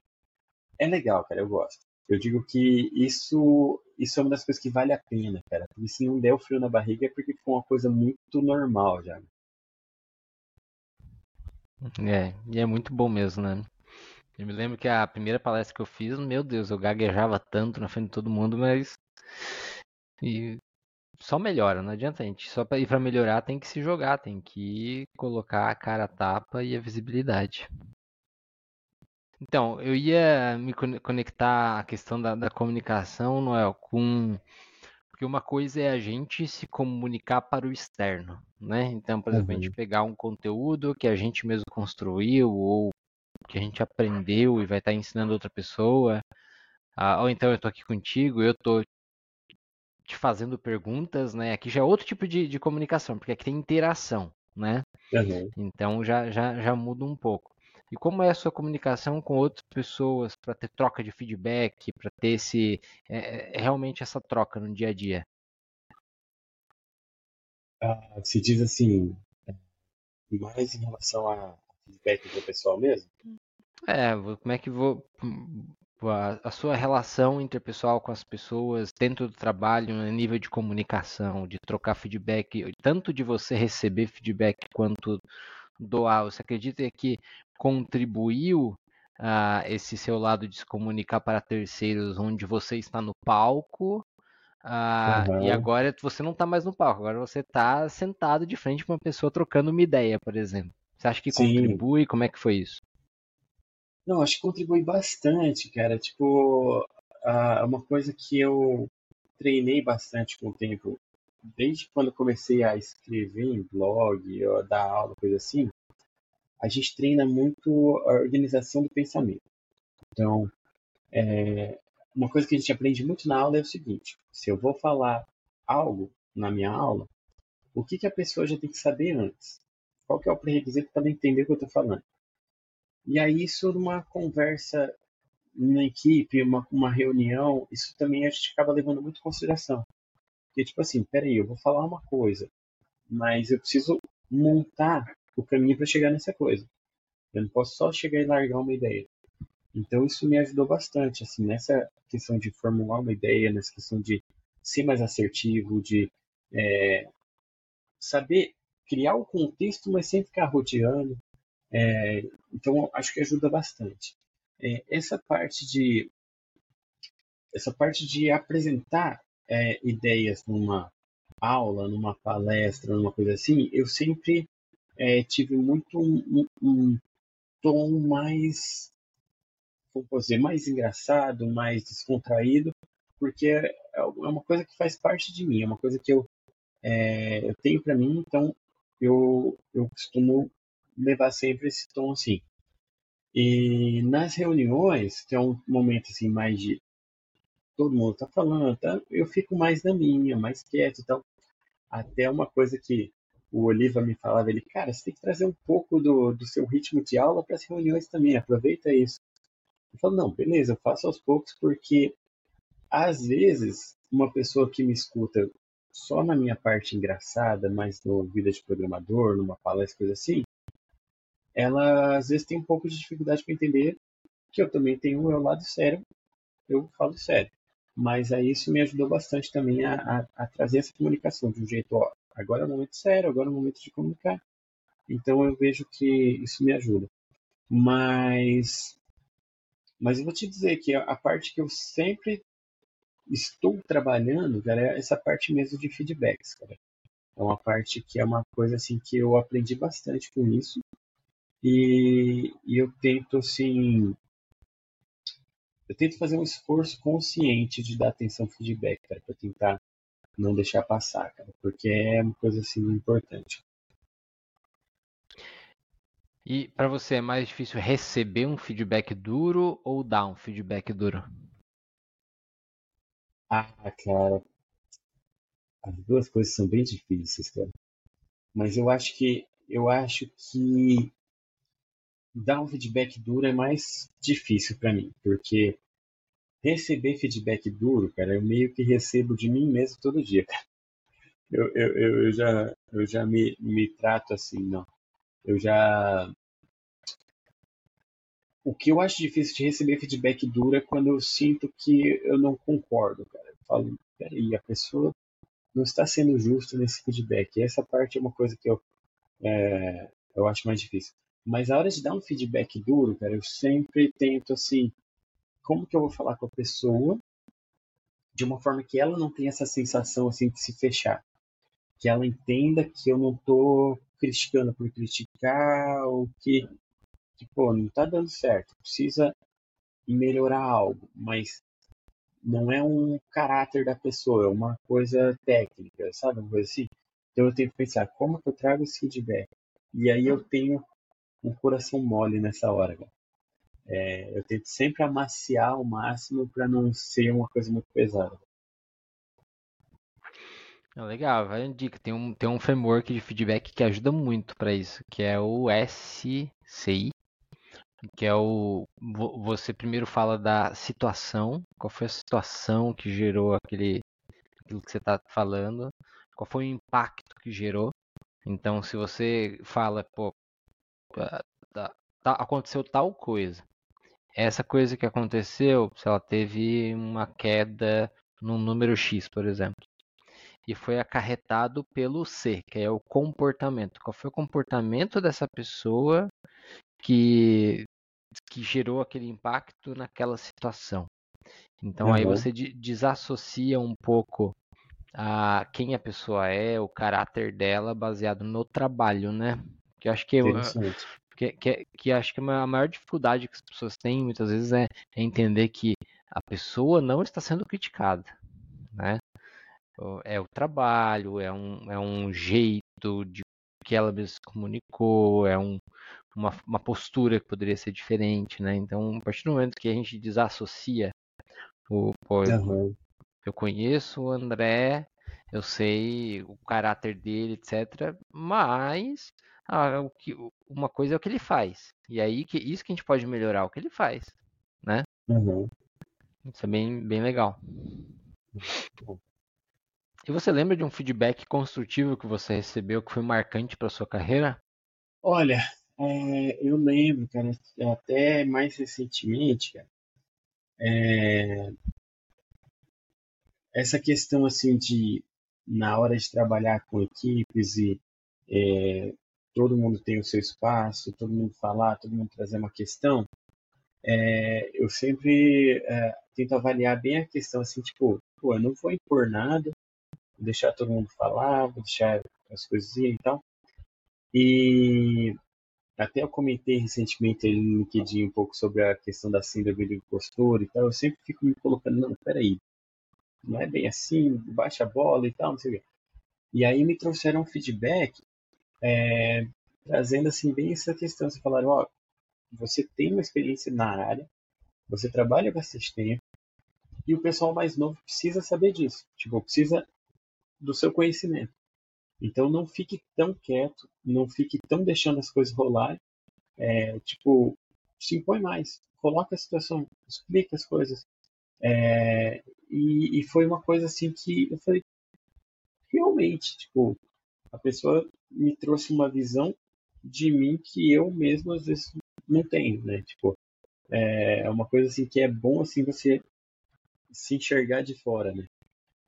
é legal, cara, eu gosto. Eu digo que isso, isso é uma das coisas que vale a pena, cara. Porque se não der o frio na barriga é porque foi uma coisa muito normal já. É, e é muito bom mesmo, né? Eu me lembro que a primeira palestra que eu fiz, meu Deus, eu gaguejava tanto na frente de todo mundo, mas. E só melhora, não adianta a gente. Só para ir para melhorar tem que se jogar, tem que colocar a cara a tapa e a visibilidade. Então, eu ia me conectar à questão da, da comunicação, Noel, com porque uma coisa é a gente se comunicar para o externo, né? Então, por exemplo, a gente uhum. pegar um conteúdo que a gente mesmo construiu ou que a gente aprendeu e vai estar ensinando outra pessoa, ah, ou então eu estou aqui contigo, eu estou te fazendo perguntas, né? Aqui já é outro tipo de, de comunicação, porque aqui tem interação, né? Uhum. Então já, já, já muda um pouco. E como é a sua comunicação com outras pessoas para ter troca de feedback, para ter esse é, é, realmente essa troca no dia a dia? Ah, se diz assim, mais em relação a feedback do pessoal mesmo? É, como é que vou a, a, sua relação interpessoal com as pessoas dentro do trabalho, no nível de comunicação, de trocar feedback, tanto de você receber feedback quanto doar. Você acredita que contribuiu a uh, esse seu lado de se comunicar para terceiros, onde você está no palco uh, uhum. e agora você não está mais no palco, agora você está sentado de frente para uma pessoa trocando uma ideia, por exemplo. Você acha que Sim. contribui? Como é que foi isso? Não, acho que contribui bastante, cara. Tipo, uma coisa que eu treinei bastante com o tempo, desde quando comecei a escrever em blog, ou dar aula, coisa assim, a gente treina muito a organização do pensamento. Então, é, uma coisa que a gente aprende muito na aula é o seguinte: se eu vou falar algo na minha aula, o que, que a pessoa já tem que saber antes? Qual que é o pré-requisito para entender o que eu estou falando? E aí, isso numa conversa na equipe, uma, uma reunião, isso também a gente acaba levando muito em consideração. Porque, tipo assim, peraí, eu vou falar uma coisa, mas eu preciso montar o caminho para chegar nessa coisa. Eu não posso só chegar e largar uma ideia. Então, isso me ajudou bastante, assim, nessa questão de formular uma ideia, nessa questão de ser mais assertivo, de é, saber criar o contexto, mas sem ficar rodeando, é, então, acho que ajuda bastante. É, essa parte de essa parte de apresentar é, ideias numa aula, numa palestra, numa coisa assim, eu sempre é, tive muito um, um, tom mais, como dizer, mais engraçado, mais descontraído, porque é, é uma coisa que faz parte de mim, é uma coisa que eu, é, eu tenho para mim, então eu, eu costumo levar sempre esse tom assim. E nas reuniões, que é um momento assim mais de todo mundo tá falando, tá? eu fico mais na minha, mais quieto e tal. Até uma coisa que o Oliva me falava, ele, cara, você tem que trazer um pouco do, do seu ritmo de aula para as reuniões também, aproveita isso. Eu falo, não, beleza, eu faço aos poucos porque às vezes uma pessoa que me escuta só na minha parte engraçada, mais no vida de programador, numa palestra, coisa assim, ela às vezes tem um pouco de dificuldade para entender que eu também tenho o meu lado sério, eu falo sério. Mas aí isso me ajudou bastante também a, a, a trazer essa comunicação de um jeito, ó, agora é o momento sério, agora é o momento de comunicar. Então eu vejo que isso me ajuda. Mas, mas eu vou te dizer que a parte que eu sempre estou trabalhando, cara, é essa parte mesmo de feedbacks, cara. É uma parte que é uma coisa assim que eu aprendi bastante com isso e, e eu tento, assim, eu tento fazer um esforço consciente de dar atenção ao feedback, para tentar não deixar passar, cara, porque é uma coisa assim importante. E para você é mais difícil receber um feedback duro ou dar um feedback duro? Ah, cara, as duas coisas são bem difíceis, cara. Mas eu acho que eu acho que dar um feedback duro é mais difícil para mim, porque receber feedback duro, cara, eu meio que recebo de mim mesmo todo dia, Eu, eu, eu, já, eu já me, me trato assim, não. Eu já. o que eu acho difícil de receber feedback duro é quando eu sinto que eu não concordo, cara. Eu falo, peraí, a pessoa não está sendo justa nesse feedback. Essa parte é uma coisa que eu, é, eu acho mais difícil. Mas a hora de dar um feedback duro, cara, eu sempre tento assim, como que eu vou falar com a pessoa de uma forma que ela não tenha essa sensação assim de se fechar, que ela entenda que eu não estou criticando por criticar ou que, pô, não está dando certo, precisa melhorar algo, mas não é um caráter da pessoa, é uma coisa técnica, sabe, uma coisa assim. Então eu tenho que pensar como que eu trago esse feedback. E aí eu tenho um coração mole nessa hora. É, eu tento sempre amaciar ao máximo para não ser uma coisa muito pesada. Legal, vai uma dica. Tem um, tem um framework de feedback que ajuda muito para isso, que é o SCI, que é o você primeiro fala da situação, qual foi a situação que gerou aquele aquilo que você está falando, qual foi o impacto que gerou. Então, se você fala, pô, tá, tá, aconteceu tal coisa, essa coisa que aconteceu, se ela teve uma queda num número X, por exemplo, e foi acarretado pelo C, que é o comportamento. Qual foi o comportamento dessa pessoa que, que gerou aquele impacto naquela situação? Então uhum. aí você desassocia um pouco a quem a pessoa é, o caráter dela, baseado no trabalho, né? Que acho que, eu, que, que, que acho que a maior dificuldade que as pessoas têm muitas vezes é, é entender que a pessoa não está sendo criticada, né? É o trabalho, é um, é um jeito de que ela mesma se comunicou, é um, uma, uma postura que poderia ser diferente, né? Então, a partir do momento que a gente desassocia o, pô, uhum. eu conheço o André, eu sei o caráter dele, etc. Mas ah, o que, uma coisa é o que ele faz. E aí que isso que a gente pode melhorar, o que ele faz, né? Uhum. Isso é bem, bem legal. E você lembra de um feedback construtivo que você recebeu que foi marcante para sua carreira? Olha, é, eu lembro, cara, até mais recentemente, cara, é, essa questão assim de na hora de trabalhar com equipes e é, todo mundo tem o seu espaço, todo mundo falar, todo mundo trazer uma questão, é, eu sempre é, tento avaliar bem a questão assim, tipo, pô, eu não vou impor nada, vou deixar todo mundo falar, vou deixar as coisas e tal. E até eu comentei recentemente no LinkedIn um pouco sobre a questão da síndrome do impostor e tal, eu sempre fico me colocando, não, peraí, não é bem assim, baixa a bola e tal, não sei o quê. E aí me trouxeram um feedback é, trazendo assim bem essa questão. Você falaram, ó, você tem uma experiência na área, você trabalha bastante tempo, e o pessoal mais novo precisa saber disso. Tipo, precisa do seu conhecimento. Então não fique tão quieto, não fique tão deixando as coisas rolar. É, tipo, se impõe mais, coloca a situação, explica as coisas. É, e, e, foi uma coisa assim que eu falei, realmente, tipo, a pessoa me trouxe uma visão de mim que eu mesmo às vezes não tenho, né? Tipo, é uma coisa assim que é bom assim você se enxergar de fora, né?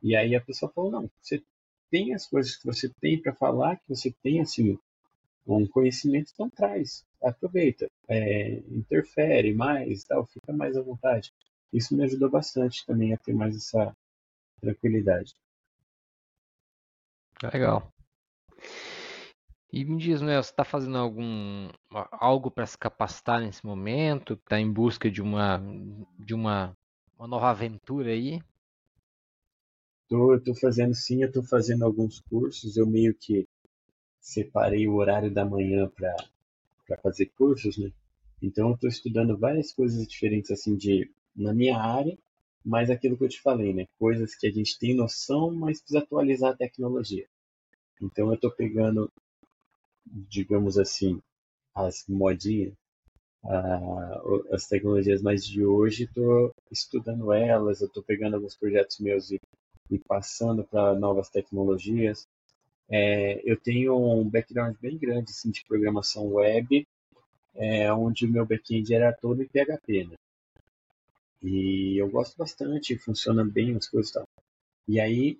E aí a pessoa falou, não, você tem as coisas que você tem para falar, que você tem assim um conhecimento, então traz, aproveita, é, interfere mais, tal, fica mais à vontade. Isso me ajudou bastante também a ter mais essa tranquilidade. Legal. E me diz, né, você está fazendo algum algo para se capacitar nesse momento? Está em busca de uma de uma, uma nova aventura aí? Tô, tô fazendo sim, eu tô fazendo alguns cursos. Eu meio que separei o horário da manhã para para fazer cursos, né? Então eu estou estudando várias coisas diferentes assim de na minha área, mas aquilo que eu te falei, né? Coisas que a gente tem noção, mas precisa atualizar a tecnologia. Então eu estou pegando digamos assim, as modinhas, as tecnologias mais de hoje, estou estudando elas, estou pegando alguns projetos meus e, e passando para novas tecnologias. É, eu tenho um background bem grande assim, de programação web é, onde o meu back-end era todo em PHP, né? E eu gosto bastante, funciona bem as coisas e tal. E aí,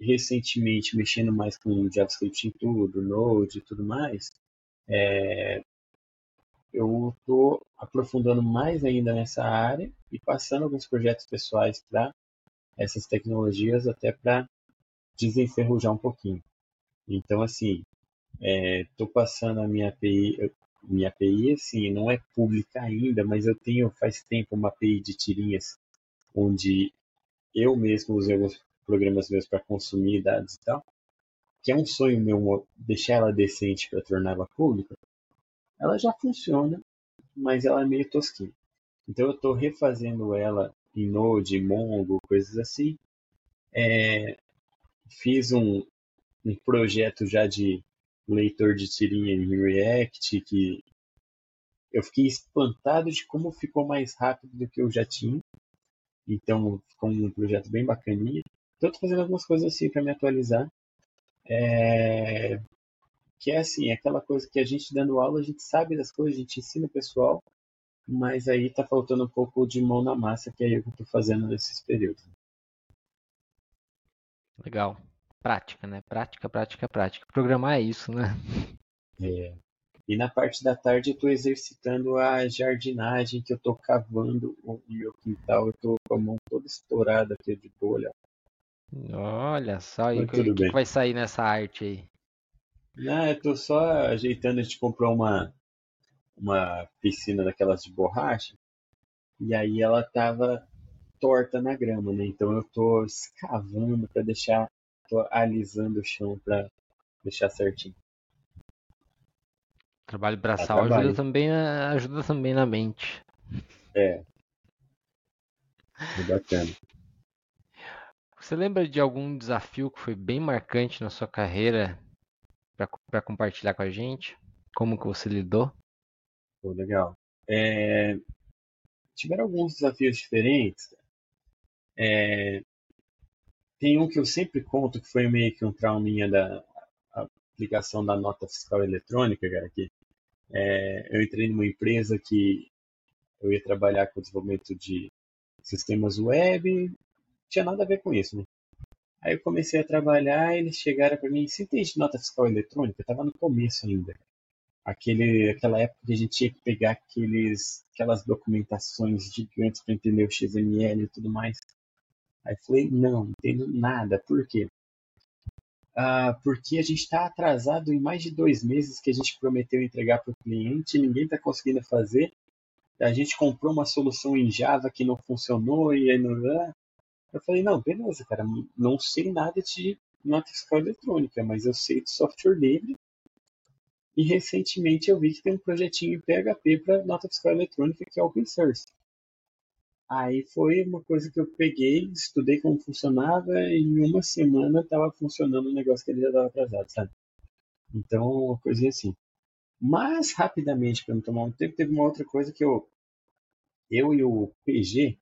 recentemente, mexendo mais com JavaScript em tudo, Node e tudo mais, é, eu estou aprofundando mais ainda nessa área e passando alguns projetos pessoais para essas tecnologias, até para desenferrujar um pouquinho. Então, assim, estou é, passando a minha API, minha API, assim, não é pública ainda, mas eu tenho faz tempo uma API de tirinhas onde eu mesmo usei alguns programas meus para consumir dados e tal, que é um sonho meu deixar ela decente para torná-la pública. Ela já funciona, mas ela é meio tosquinha. Então eu estou refazendo ela em Node, Mongo, coisas assim. É, fiz um, um projeto já de leitor de tirinha em React, que eu fiquei espantado de como ficou mais rápido do que eu já tinha. Então, ficou um projeto bem bacaninha. Então, estou fazendo algumas coisas assim para me atualizar. É... Que é assim, é aquela coisa que a gente dando aula, a gente sabe das coisas, a gente ensina o pessoal, mas aí está faltando um pouco de mão na massa, que é o que eu estou fazendo nesses períodos. Legal prática, né? Prática, prática, prática. Programar é isso, né? É. E na parte da tarde eu estou exercitando a jardinagem, que eu estou cavando o meu quintal. Eu estou com a mão toda estourada aqui de bolha. Olha só, e o que, que, vai sair nessa arte aí? Não, eu estou só ajeitando, a gente comprou uma, uma piscina daquelas de borracha, e aí ela tava torta na grama, né? Então eu estou escavando para deixar tô alisando o chão para deixar certinho. Trabalho braçal ajuda também, ajuda também na mente. É. É bacana. Você lembra de algum desafio que foi bem marcante na sua carreira para compartilhar com a gente? Como que você lidou? Pô, legal. É... Tiveram alguns desafios diferentes. É... Tem um que eu sempre conto, que foi meio que um trauminha da aplicação da nota fiscal eletrônica, cara, que é, eu entrei numa empresa que eu ia trabalhar com desenvolvimento de sistemas web, tinha nada a ver com isso, né? Aí eu comecei a trabalhar e eles chegaram para mim, você entende nota fiscal eletrônica? Eu tava no começo ainda. Aquele, aquela época que a gente tinha que pegar aqueles, aquelas documentações gigantes para entender o XML e tudo mais. Aí falei, não, não entendo nada. Por quê? Ah, porque a gente está atrasado em mais de dois meses que a gente prometeu entregar para o cliente, ninguém está conseguindo fazer. A gente comprou uma solução em Java que não funcionou e aí não. Eu falei, não, beleza, cara, não sei nada de nota fiscal eletrônica, mas eu sei de software livre. E recentemente eu vi que tem um projetinho em PHP para nota fiscal eletrônica que é open source. Aí foi uma coisa que eu peguei, estudei como funcionava e em uma semana estava funcionando um negócio que ele já estava atrasado, sabe? Então, uma coisinha assim. Mas, rapidamente, para não tomar um tempo, teve uma outra coisa que eu, eu e o PG,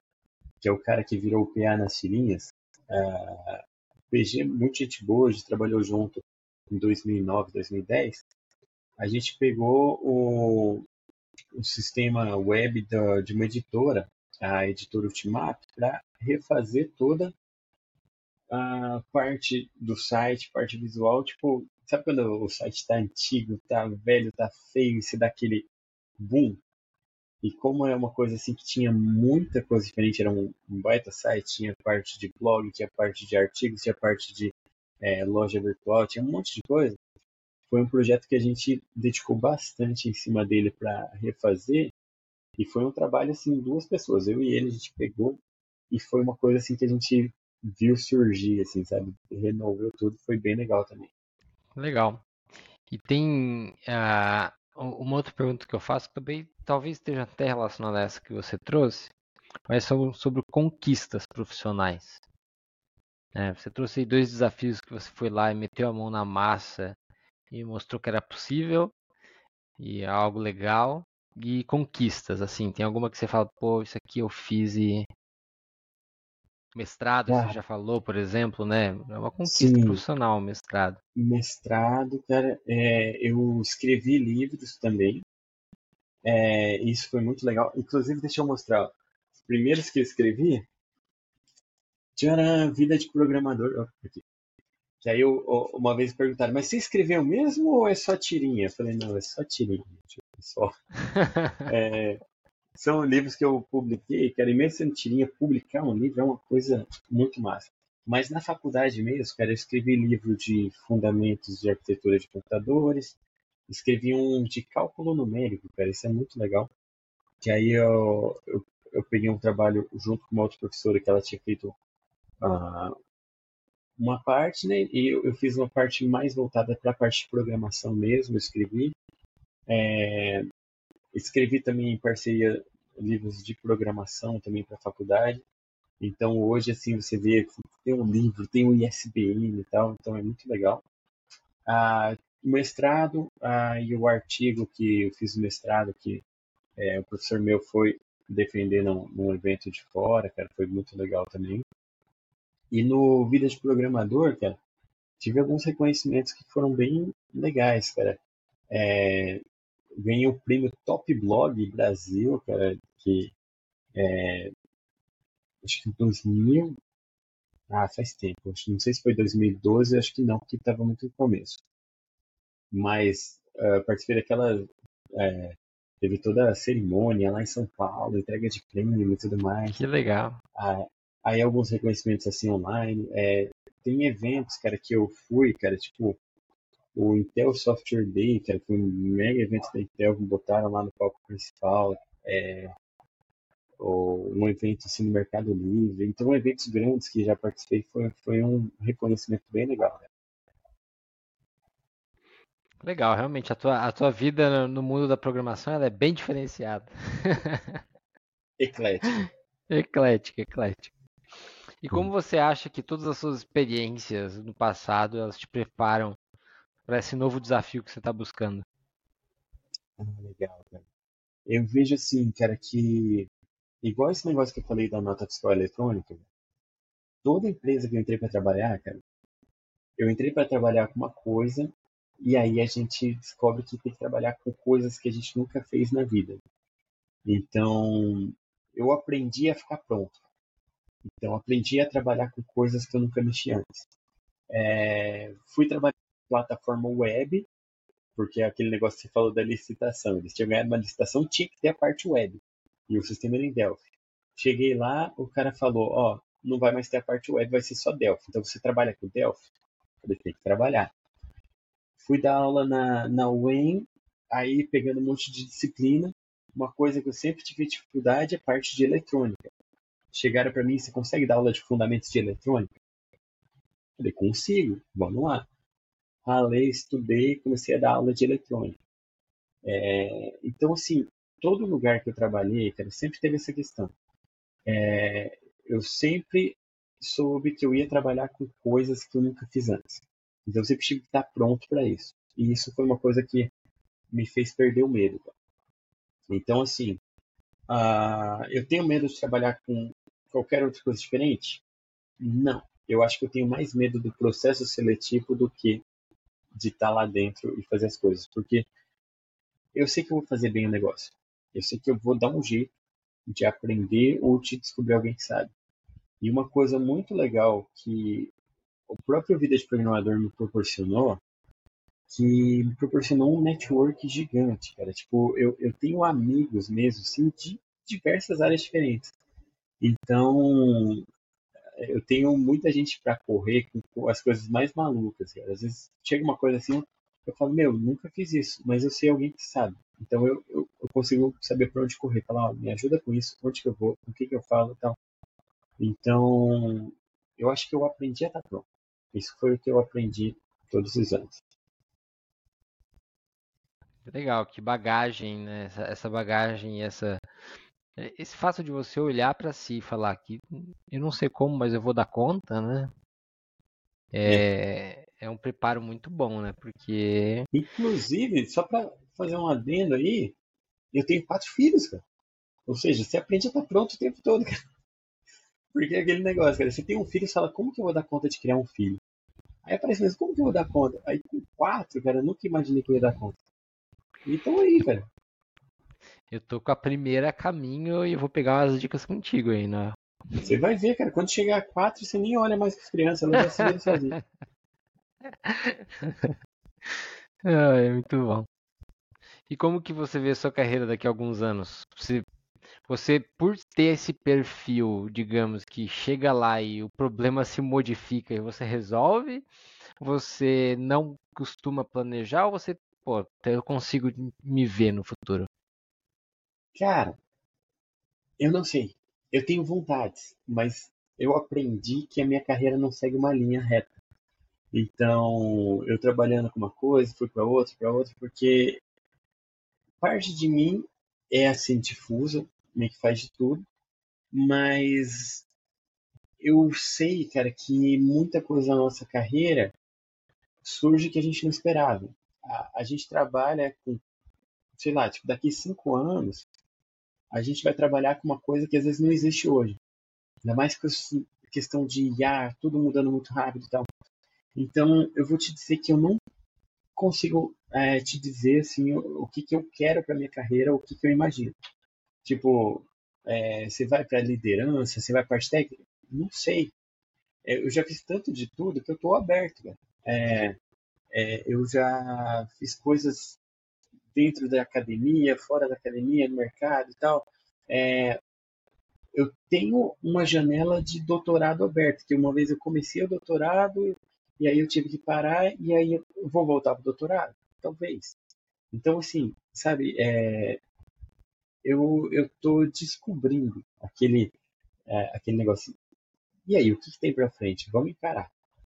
que é o cara que virou o PA nas tirinhas, uh, PG, muito gente boa, a gente trabalhou junto em 2009, 2010. A gente pegou o, o sistema web da, de uma editora a editora Ultimato para refazer toda a parte do site, parte visual, tipo, sabe quando o site está antigo, está velho, está feio, se dá aquele boom? E como é uma coisa assim que tinha muita coisa diferente, era um, um baita site, tinha parte de blog, tinha parte de artigos, tinha parte de é, loja virtual, tinha um monte de coisa. Foi um projeto que a gente dedicou bastante em cima dele para refazer e foi um trabalho assim, duas pessoas, eu e ele, a gente pegou e foi uma coisa assim que a gente viu surgir, assim, sabe? Renovou tudo, foi bem legal também. Legal. E tem uh, uma outra pergunta que eu faço que também talvez esteja até relacionada a essa que você trouxe, mas sobre, sobre conquistas profissionais. É, você trouxe dois desafios que você foi lá e meteu a mão na massa e mostrou que era possível e é algo legal e conquistas, assim? Tem alguma que você fala, pô, isso aqui eu fiz e. Mestrado, ah, você já falou, por exemplo, né? É uma conquista sim. profissional, mestrado. Mestrado, cara, é, eu escrevi livros também. É, isso foi muito legal. Inclusive, deixa eu mostrar. Os primeiros que eu escrevi tinha vida de programador. Que aí eu, uma vez perguntaram, mas você escreveu mesmo ou é só tirinha? Eu falei, não, é só tirinha. Só. é, são livros que eu publiquei, cara, e mesmo sendo publicar um livro é uma coisa muito massa. Mas na faculdade mesmo, cara, eu escrevi livro de fundamentos de arquitetura de computadores, escrevi um de cálculo numérico, cara, isso é muito legal. Que aí eu, eu, eu peguei um trabalho junto com uma outra professora que ela tinha feito uh, uma parte, né? E eu, eu, fiz uma parte mais voltada para a parte de programação mesmo, escrevi. É, escrevi também em parceria livros de programação também para a faculdade. Então hoje assim você vê tem um livro, tem um ISBN e tal, então é muito legal. Ah, o mestrado ah, e o artigo que eu fiz o mestrado que é, o professor meu foi defender num, num evento de fora, cara, foi muito legal também. E no Vida de Programador, cara, tive alguns reconhecimentos que foram bem legais, cara. É, ganhei o prêmio Top Blog Brasil, cara, que é, acho que em 2000, ah, faz tempo, não sei se foi 2012, acho que não, porque estava muito no começo. Mas uh, participei daquela, é, teve toda a cerimônia lá em São Paulo, entrega de prêmio e tudo mais. Que legal. Ah, Aí alguns reconhecimentos assim online. É, tem eventos, cara, que eu fui, cara, tipo o Intel Software Day, cara, foi um mega evento da Intel que botaram lá no palco principal. É, um evento assim no Mercado Livre. Então, eventos grandes que já participei foi, foi um reconhecimento bem legal. Né? Legal, realmente a tua, a tua vida no mundo da programação ela é bem diferenciada. eclética. Eclética, eclética. E como você acha que todas as suas experiências no passado elas te preparam para esse novo desafio que você está buscando? Ah, legal, cara. Eu vejo assim, cara, que igual esse negócio que eu falei da nota fiscal eletrônica, toda empresa que eu entrei para trabalhar, cara, eu entrei para trabalhar com uma coisa e aí a gente descobre que tem que trabalhar com coisas que a gente nunca fez na vida. Então, eu aprendi a ficar pronto. Então, aprendi a trabalhar com coisas que eu nunca mexi antes. É, fui trabalhar plataforma web, porque é aquele negócio que você falou da licitação. Eles tinham ganhado uma licitação, tinha que ter a parte web. E o sistema era em Delphi. Cheguei lá, o cara falou, ó, não vai mais ter a parte web, vai ser só Delphi. Então, você trabalha com Delphi? Eu tenho que trabalhar. Fui dar aula na, na UEM, aí pegando um monte de disciplina. Uma coisa que eu sempre tive dificuldade é a parte de eletrônica chegaram para mim, você consegue dar aula de fundamentos de eletrônica? Eu falei, consigo, vamos lá. Ralei, estudei, comecei a dar aula de eletrônica. É, então, assim, todo lugar que eu trabalhei, cara, sempre teve essa questão. É, eu sempre soube que eu ia trabalhar com coisas que eu nunca fiz antes. Então, eu sempre tive que estar pronto para isso. E isso foi uma coisa que me fez perder o medo. Então, assim, uh, eu tenho medo de trabalhar com qualquer outra coisa diferente? Não. Eu acho que eu tenho mais medo do processo seletivo do que de estar lá dentro e fazer as coisas. Porque eu sei que eu vou fazer bem o negócio. Eu sei que eu vou dar um jeito de aprender ou de descobrir alguém que sabe. E uma coisa muito legal que o próprio Vida de Programador me proporcionou, que me proporcionou um network gigante, cara. Tipo, eu, eu tenho amigos mesmo, sim, de diversas áreas diferentes. Então, eu tenho muita gente para correr com as coisas mais malucas. Cara. Às vezes chega uma coisa assim, eu falo, meu, nunca fiz isso, mas eu sei alguém que sabe. Então eu, eu, eu consigo saber para onde correr. Falar, me ajuda com isso, onde que eu vou, o que que eu falo e tal. Então, eu acho que eu aprendi a estar pronto. Isso foi o que eu aprendi todos os anos. Legal, que bagagem, né? Essa, essa bagagem, essa esse fato de você olhar para si e falar que eu não sei como, mas eu vou dar conta, né? É, é um preparo muito bom, né? Porque. Inclusive, só para fazer um adendo aí, eu tenho quatro filhos, cara. Ou seja, você aprende a estar pronto o tempo todo, cara. Porque é aquele negócio, cara. Você tem um filho e fala, como que eu vou dar conta de criar um filho? Aí aparece mesmo, como que eu vou dar conta? Aí com quatro, cara, eu nunca imaginei que eu ia dar conta. Então aí, cara. Eu tô com a primeira a caminho e eu vou pegar umas dicas contigo aí, né? Você vai ver, cara. Quando chegar a quatro, você nem olha mais para as crianças, elas já se é muito bom. E como que você vê a sua carreira daqui a alguns anos? Você, você, por ter esse perfil, digamos, que chega lá e o problema se modifica e você resolve, você não costuma planejar ou você, pô, eu consigo me ver no futuro? Cara, eu não sei. Eu tenho vontades, mas eu aprendi que a minha carreira não segue uma linha reta. Então, eu trabalhando com uma coisa, fui para outra, para outra, porque parte de mim é assim difusa, meio que faz de tudo, mas eu sei, cara, que muita coisa na nossa carreira surge que a gente não esperava. A, a gente trabalha com, sei lá, tipo, daqui cinco anos, a gente vai trabalhar com uma coisa que às vezes não existe hoje. Ainda mais com a questão de IA, tudo mudando muito rápido e tal. Então, eu vou te dizer que eu não consigo é, te dizer assim o, o, que, que eu quero para minha carreira, o que, que eu imagino. Tipo, é, você vai para liderança, você vai para técnica? Não sei. É, eu já fiz tanto de tudo que eu estou aberto. É, é, eu já fiz coisas dentro da academia, fora da academia, no mercado e tal. É, eu tenho uma janela de doutorado aberta, que uma vez eu comecei o doutorado e aí eu tive que parar e aí eu vou voltar para o doutorado, talvez. Então, assim, sabe, é, eu tô descobrindo aquele é, aquele negócio. E aí, o que, que tem para frente? Vamos encarar.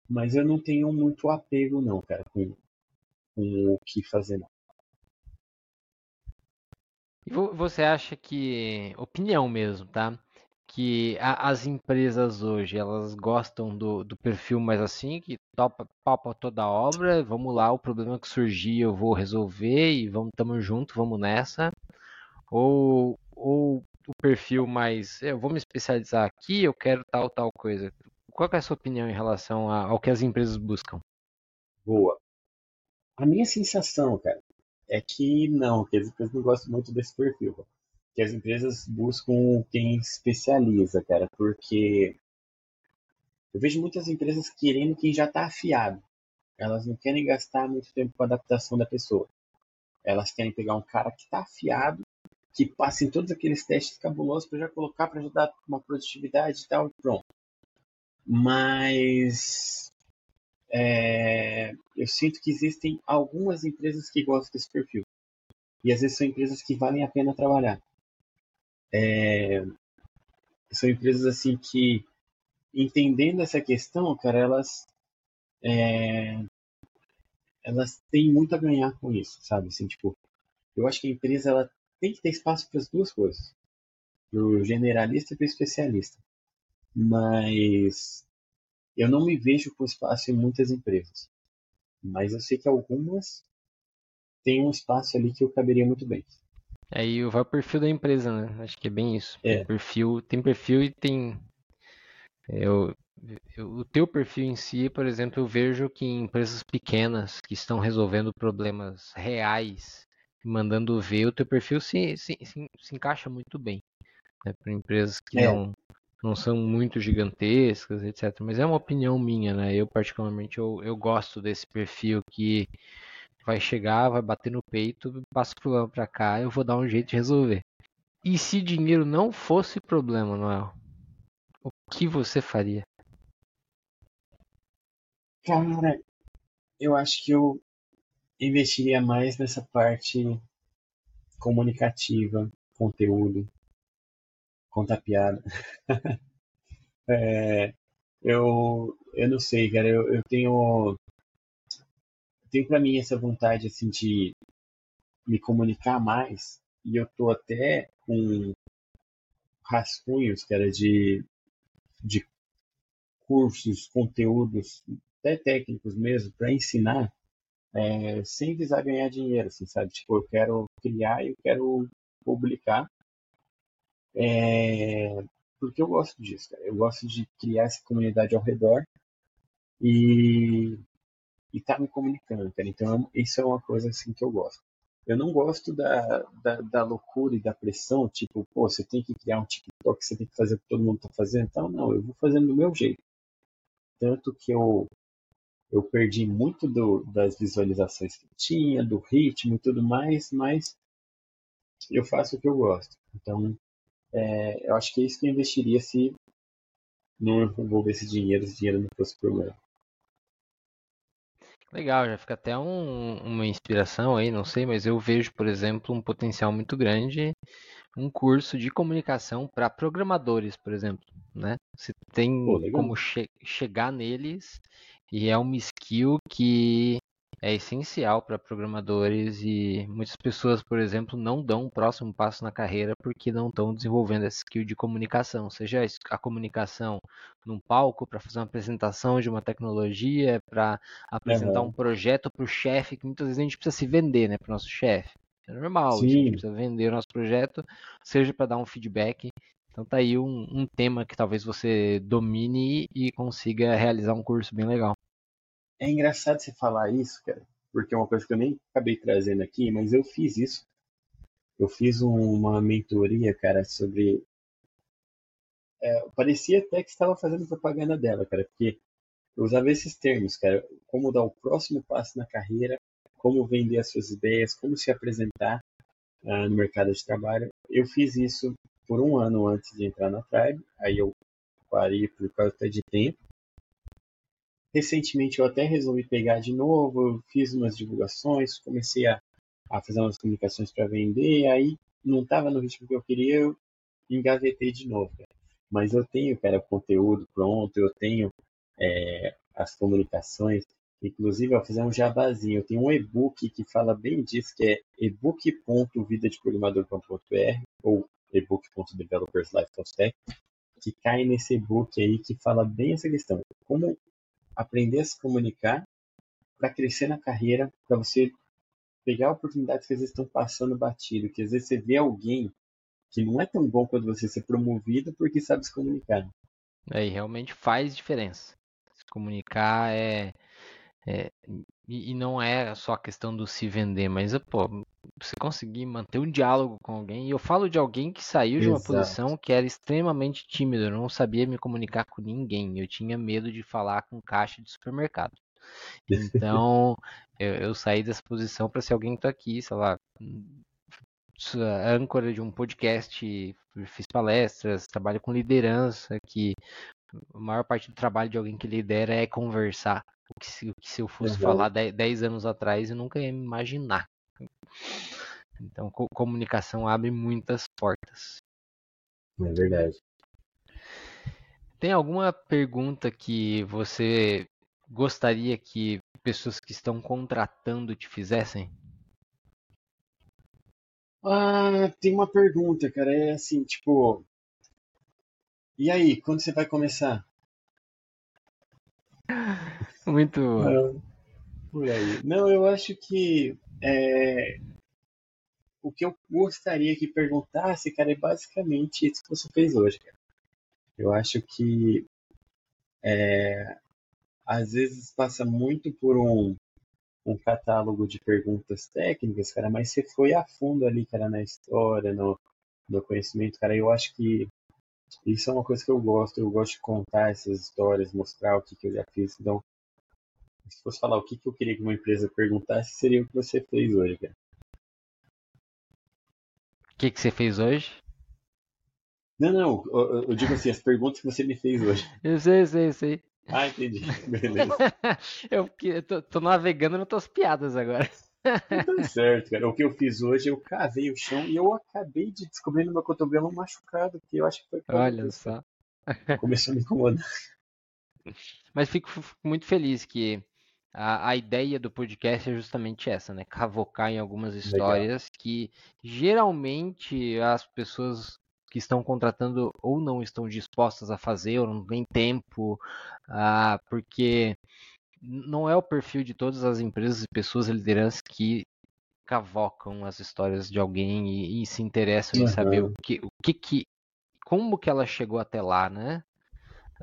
Mas eu não tenho muito apego não, cara, com, com o que fazer não. E você acha que, opinião mesmo, tá? que a, as empresas hoje elas gostam do, do perfil mais assim, que topa, topa toda a obra, vamos lá, o problema que surgir eu vou resolver e vamos tamo junto, vamos nessa. Ou, ou o perfil mais, eu vou me especializar aqui, eu quero tal tal coisa. Qual é a sua opinião em relação a, ao que as empresas buscam? Boa. A minha sensação, cara, é que não, que as empresas não gostam muito desse perfil que as empresas buscam quem especializa, cara, porque eu vejo muitas empresas querendo quem já está afiado. Elas não querem gastar muito tempo com a adaptação da pessoa. Elas querem pegar um cara que está afiado, que passe em todos aqueles testes cabulosos para já colocar para ajudar uma produtividade e tal, pronto. Mas é, eu sinto que existem algumas empresas que gostam desse perfil. E às vezes são empresas que valem a pena trabalhar. É, são empresas assim que, entendendo essa questão, cara, elas é, elas têm muito a ganhar com isso, sabe? Assim, tipo, eu acho que a empresa ela tem que ter espaço para as duas coisas, para o generalista e para o especialista. Mas eu não me vejo com espaço em muitas empresas. Mas eu sei que algumas têm um espaço ali que eu caberia muito bem. Aí vai o perfil da empresa, né? Acho que é bem isso. É. Tem perfil, tem perfil e tem. Eu, eu, o teu perfil em si, por exemplo, eu vejo que em empresas pequenas que estão resolvendo problemas reais, mandando ver, o teu perfil se, se, se, se encaixa muito bem. Né? Para empresas que é. não, não são muito gigantescas, etc. Mas é uma opinião minha, né? Eu particularmente eu, eu gosto desse perfil que vai chegar, vai bater no peito, passa o problema para cá, eu vou dar um jeito de resolver. E se dinheiro não fosse problema, Noel, o que você faria? Cara, eu acho que eu investiria mais nessa parte comunicativa, conteúdo, contar piada. é, eu, eu não sei, cara, eu, eu tenho tenho para mim essa vontade assim de me comunicar mais e eu tô até com rascunhos, cara, de, de cursos, conteúdos, até técnicos mesmo, para ensinar é, sem visar ganhar dinheiro, assim, sabe? Tipo, eu quero criar e eu quero publicar é, porque eu gosto disso, cara. Eu gosto de criar essa comunidade ao redor e e tá me comunicando, cara. Então, isso é uma coisa assim que eu gosto. eu não gosto da, da, da, loucura e da pressão, tipo, pô, você tem que criar um TikTok, você tem que fazer o que todo mundo está fazendo. Então, não, eu vou fazendo do meu jeito. Tanto que eu, eu perdi muito do, das visualizações que tinha, do ritmo e tudo mais, mas eu faço o que eu gosto. Então, é, eu acho que é isso que eu investiria se não envolvesse dinheiro, se dinheiro não fosse problema. Legal, já fica até um, uma inspiração aí, não sei, mas eu vejo, por exemplo, um potencial muito grande, um curso de comunicação para programadores, por exemplo, né? Você tem Pô, como che chegar neles e é uma skill que é essencial para programadores e muitas pessoas, por exemplo, não dão o próximo passo na carreira porque não estão desenvolvendo essa skill de comunicação, seja a comunicação num palco para fazer uma apresentação de uma tecnologia, para apresentar uhum. um projeto para o chefe, que muitas vezes a gente precisa se vender, né, para o nosso chefe. É normal, Sim. a gente precisa vender o nosso projeto, seja para dar um feedback. Então tá aí um, um tema que talvez você domine e consiga realizar um curso bem legal. É engraçado você falar isso, cara, porque é uma coisa que eu nem acabei trazendo aqui, mas eu fiz isso. Eu fiz uma mentoria, cara, sobre. É, parecia até que estava fazendo propaganda dela, cara, porque eu usava esses termos, cara, como dar o próximo passo na carreira, como vender as suas ideias, como se apresentar uh, no mercado de trabalho. Eu fiz isso por um ano antes de entrar na Tribe, aí eu parei por causa de tempo. Recentemente eu até resolvi pegar de novo, fiz umas divulgações, comecei a, a fazer umas comunicações para vender, aí não estava no ritmo que eu queria, eu engavetei de novo. Cara. Mas eu tenho, cara, conteúdo pronto, eu tenho é, as comunicações, inclusive eu vou fazer um jabazinho, eu tenho um e-book que fala bem disso, que é ebook.vidadeprogrammador.br ou ebook.developerslife.tech, que cai nesse e-book aí que fala bem essa questão. Como aprender a se comunicar para crescer na carreira, para você pegar oportunidades que às vezes estão passando batido, que às vezes você vê alguém que não é tão bom quanto você ser promovido porque sabe se comunicar. Aí realmente faz diferença. Se comunicar é, é e, não é só a questão do se vender, mas pô, você conseguir manter um diálogo com alguém. E eu falo de alguém que saiu de uma Exato. posição que era extremamente tímido, eu não sabia me comunicar com ninguém, eu tinha medo de falar com caixa de supermercado. Então, eu, eu saí dessa posição para ser alguém que está aqui, sei lá, âncora de um podcast, fiz palestras, trabalho com liderança, que a maior parte do trabalho de alguém que lidera é conversar. O que se, o que se eu fosse uhum. falar 10 anos atrás, eu nunca ia me imaginar. Então, co comunicação abre muitas portas. É verdade. Tem alguma pergunta que você gostaria que pessoas que estão contratando te fizessem? Ah, tem uma pergunta, cara. É assim, tipo. E aí, quando você vai começar? Muito. Não, por aí. Não, eu acho que é, o que eu gostaria que perguntasse, cara, é basicamente isso que você fez hoje, cara. Eu acho que é, às vezes passa muito por um, um catálogo de perguntas técnicas, cara, mas você foi a fundo ali, cara, na história, no, no conhecimento, cara. Eu acho que isso é uma coisa que eu gosto. Eu gosto de contar essas histórias, mostrar o que, que eu já fiz. Então, se fosse falar o que, que eu queria que uma empresa perguntasse, seria o que você fez hoje, cara. O que, que você fez hoje? Não, não, eu, eu, digo assim, as perguntas que você me fez hoje. Eu sei, eu sei, eu sei. Ah, entendi. Beleza. eu, eu tô, tô, navegando nas tuas piadas agora. Tá certo, cara. O que eu fiz hoje, eu cavei o chão e eu acabei de descobrir no meu cotovelo um machucado, que eu acho que foi Olha só. Começou a me incomodar. Mas fico muito feliz que a, a ideia do podcast é justamente essa, né? Cavocar em algumas histórias Legal. que geralmente as pessoas que estão contratando ou não estão dispostas a fazer, ou não têm tempo, ah, porque não é o perfil de todas as empresas e pessoas de liderança que cavocam as histórias de alguém e, e se interessam uhum. em saber o que, o que, que como que ela chegou até lá, né?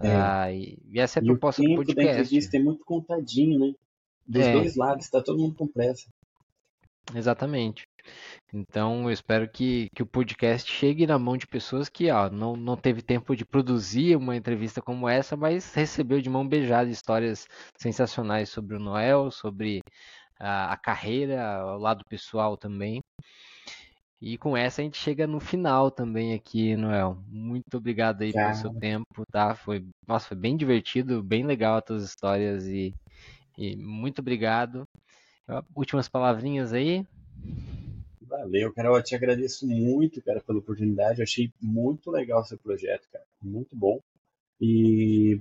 É. Ah, e, e, essa é a proposta e o tempo do podcast. da entrevista é muito contadinho, né? Dos é. dois lados, tá todo mundo com pressa. Exatamente. Então, eu espero que, que o podcast chegue na mão de pessoas que ó, não, não teve tempo de produzir uma entrevista como essa, mas recebeu de mão beijada histórias sensacionais sobre o Noel, sobre a, a carreira, o lado pessoal também. E com essa a gente chega no final também aqui, Noel. Muito obrigado aí pelo seu tempo, tá? Foi, nossa, foi bem divertido, bem legal as tuas histórias e, e muito obrigado. Últimas palavrinhas aí. Valeu, cara. Eu te agradeço muito, cara, pela oportunidade. Eu achei muito legal o seu projeto, cara. Muito bom. E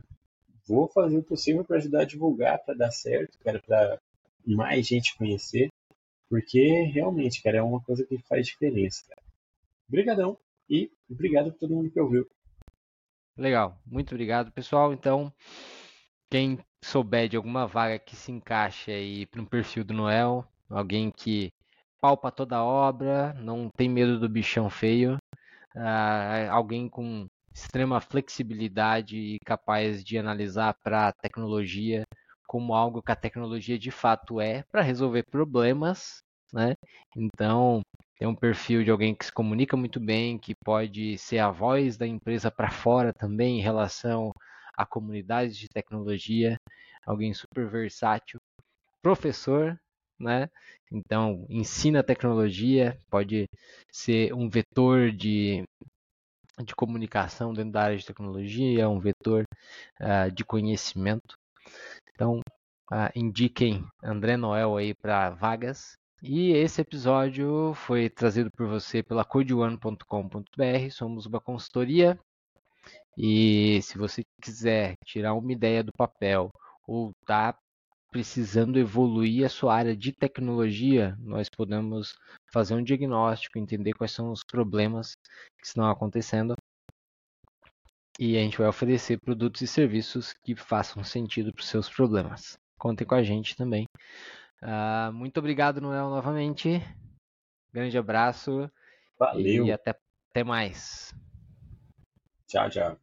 vou fazer o possível para ajudar a divulgar, para dar certo, cara, para mais gente conhecer, porque realmente, cara, é uma coisa que faz diferença, cara. Obrigadão e obrigado por todo mundo que ouviu. Legal, muito obrigado, pessoal. Então, quem souber de alguma vaga que se encaixe aí para um perfil do Noel, alguém que palpa toda a obra, não tem medo do bichão feio, uh, alguém com extrema flexibilidade e capaz de analisar para a tecnologia como algo que a tecnologia de fato é para resolver problemas, né? Então, tem um perfil de alguém que se comunica muito bem, que pode ser a voz da empresa para fora também em relação a comunidades de tecnologia, alguém super versátil, professor, né? Então, ensina tecnologia, pode ser um vetor de, de comunicação dentro da área de tecnologia, um vetor uh, de conhecimento. Então, uh, indiquem André Noel aí para vagas. E esse episódio foi trazido por você pela codeone.com.br. Somos uma consultoria e se você quiser tirar uma ideia do papel ou tá precisando evoluir a sua área de tecnologia, nós podemos fazer um diagnóstico, entender quais são os problemas que estão acontecendo e a gente vai oferecer produtos e serviços que façam sentido para os seus problemas. Contem com a gente também. Uh, muito obrigado, Noel, novamente. Grande abraço. Valeu. E até, até mais. 家长。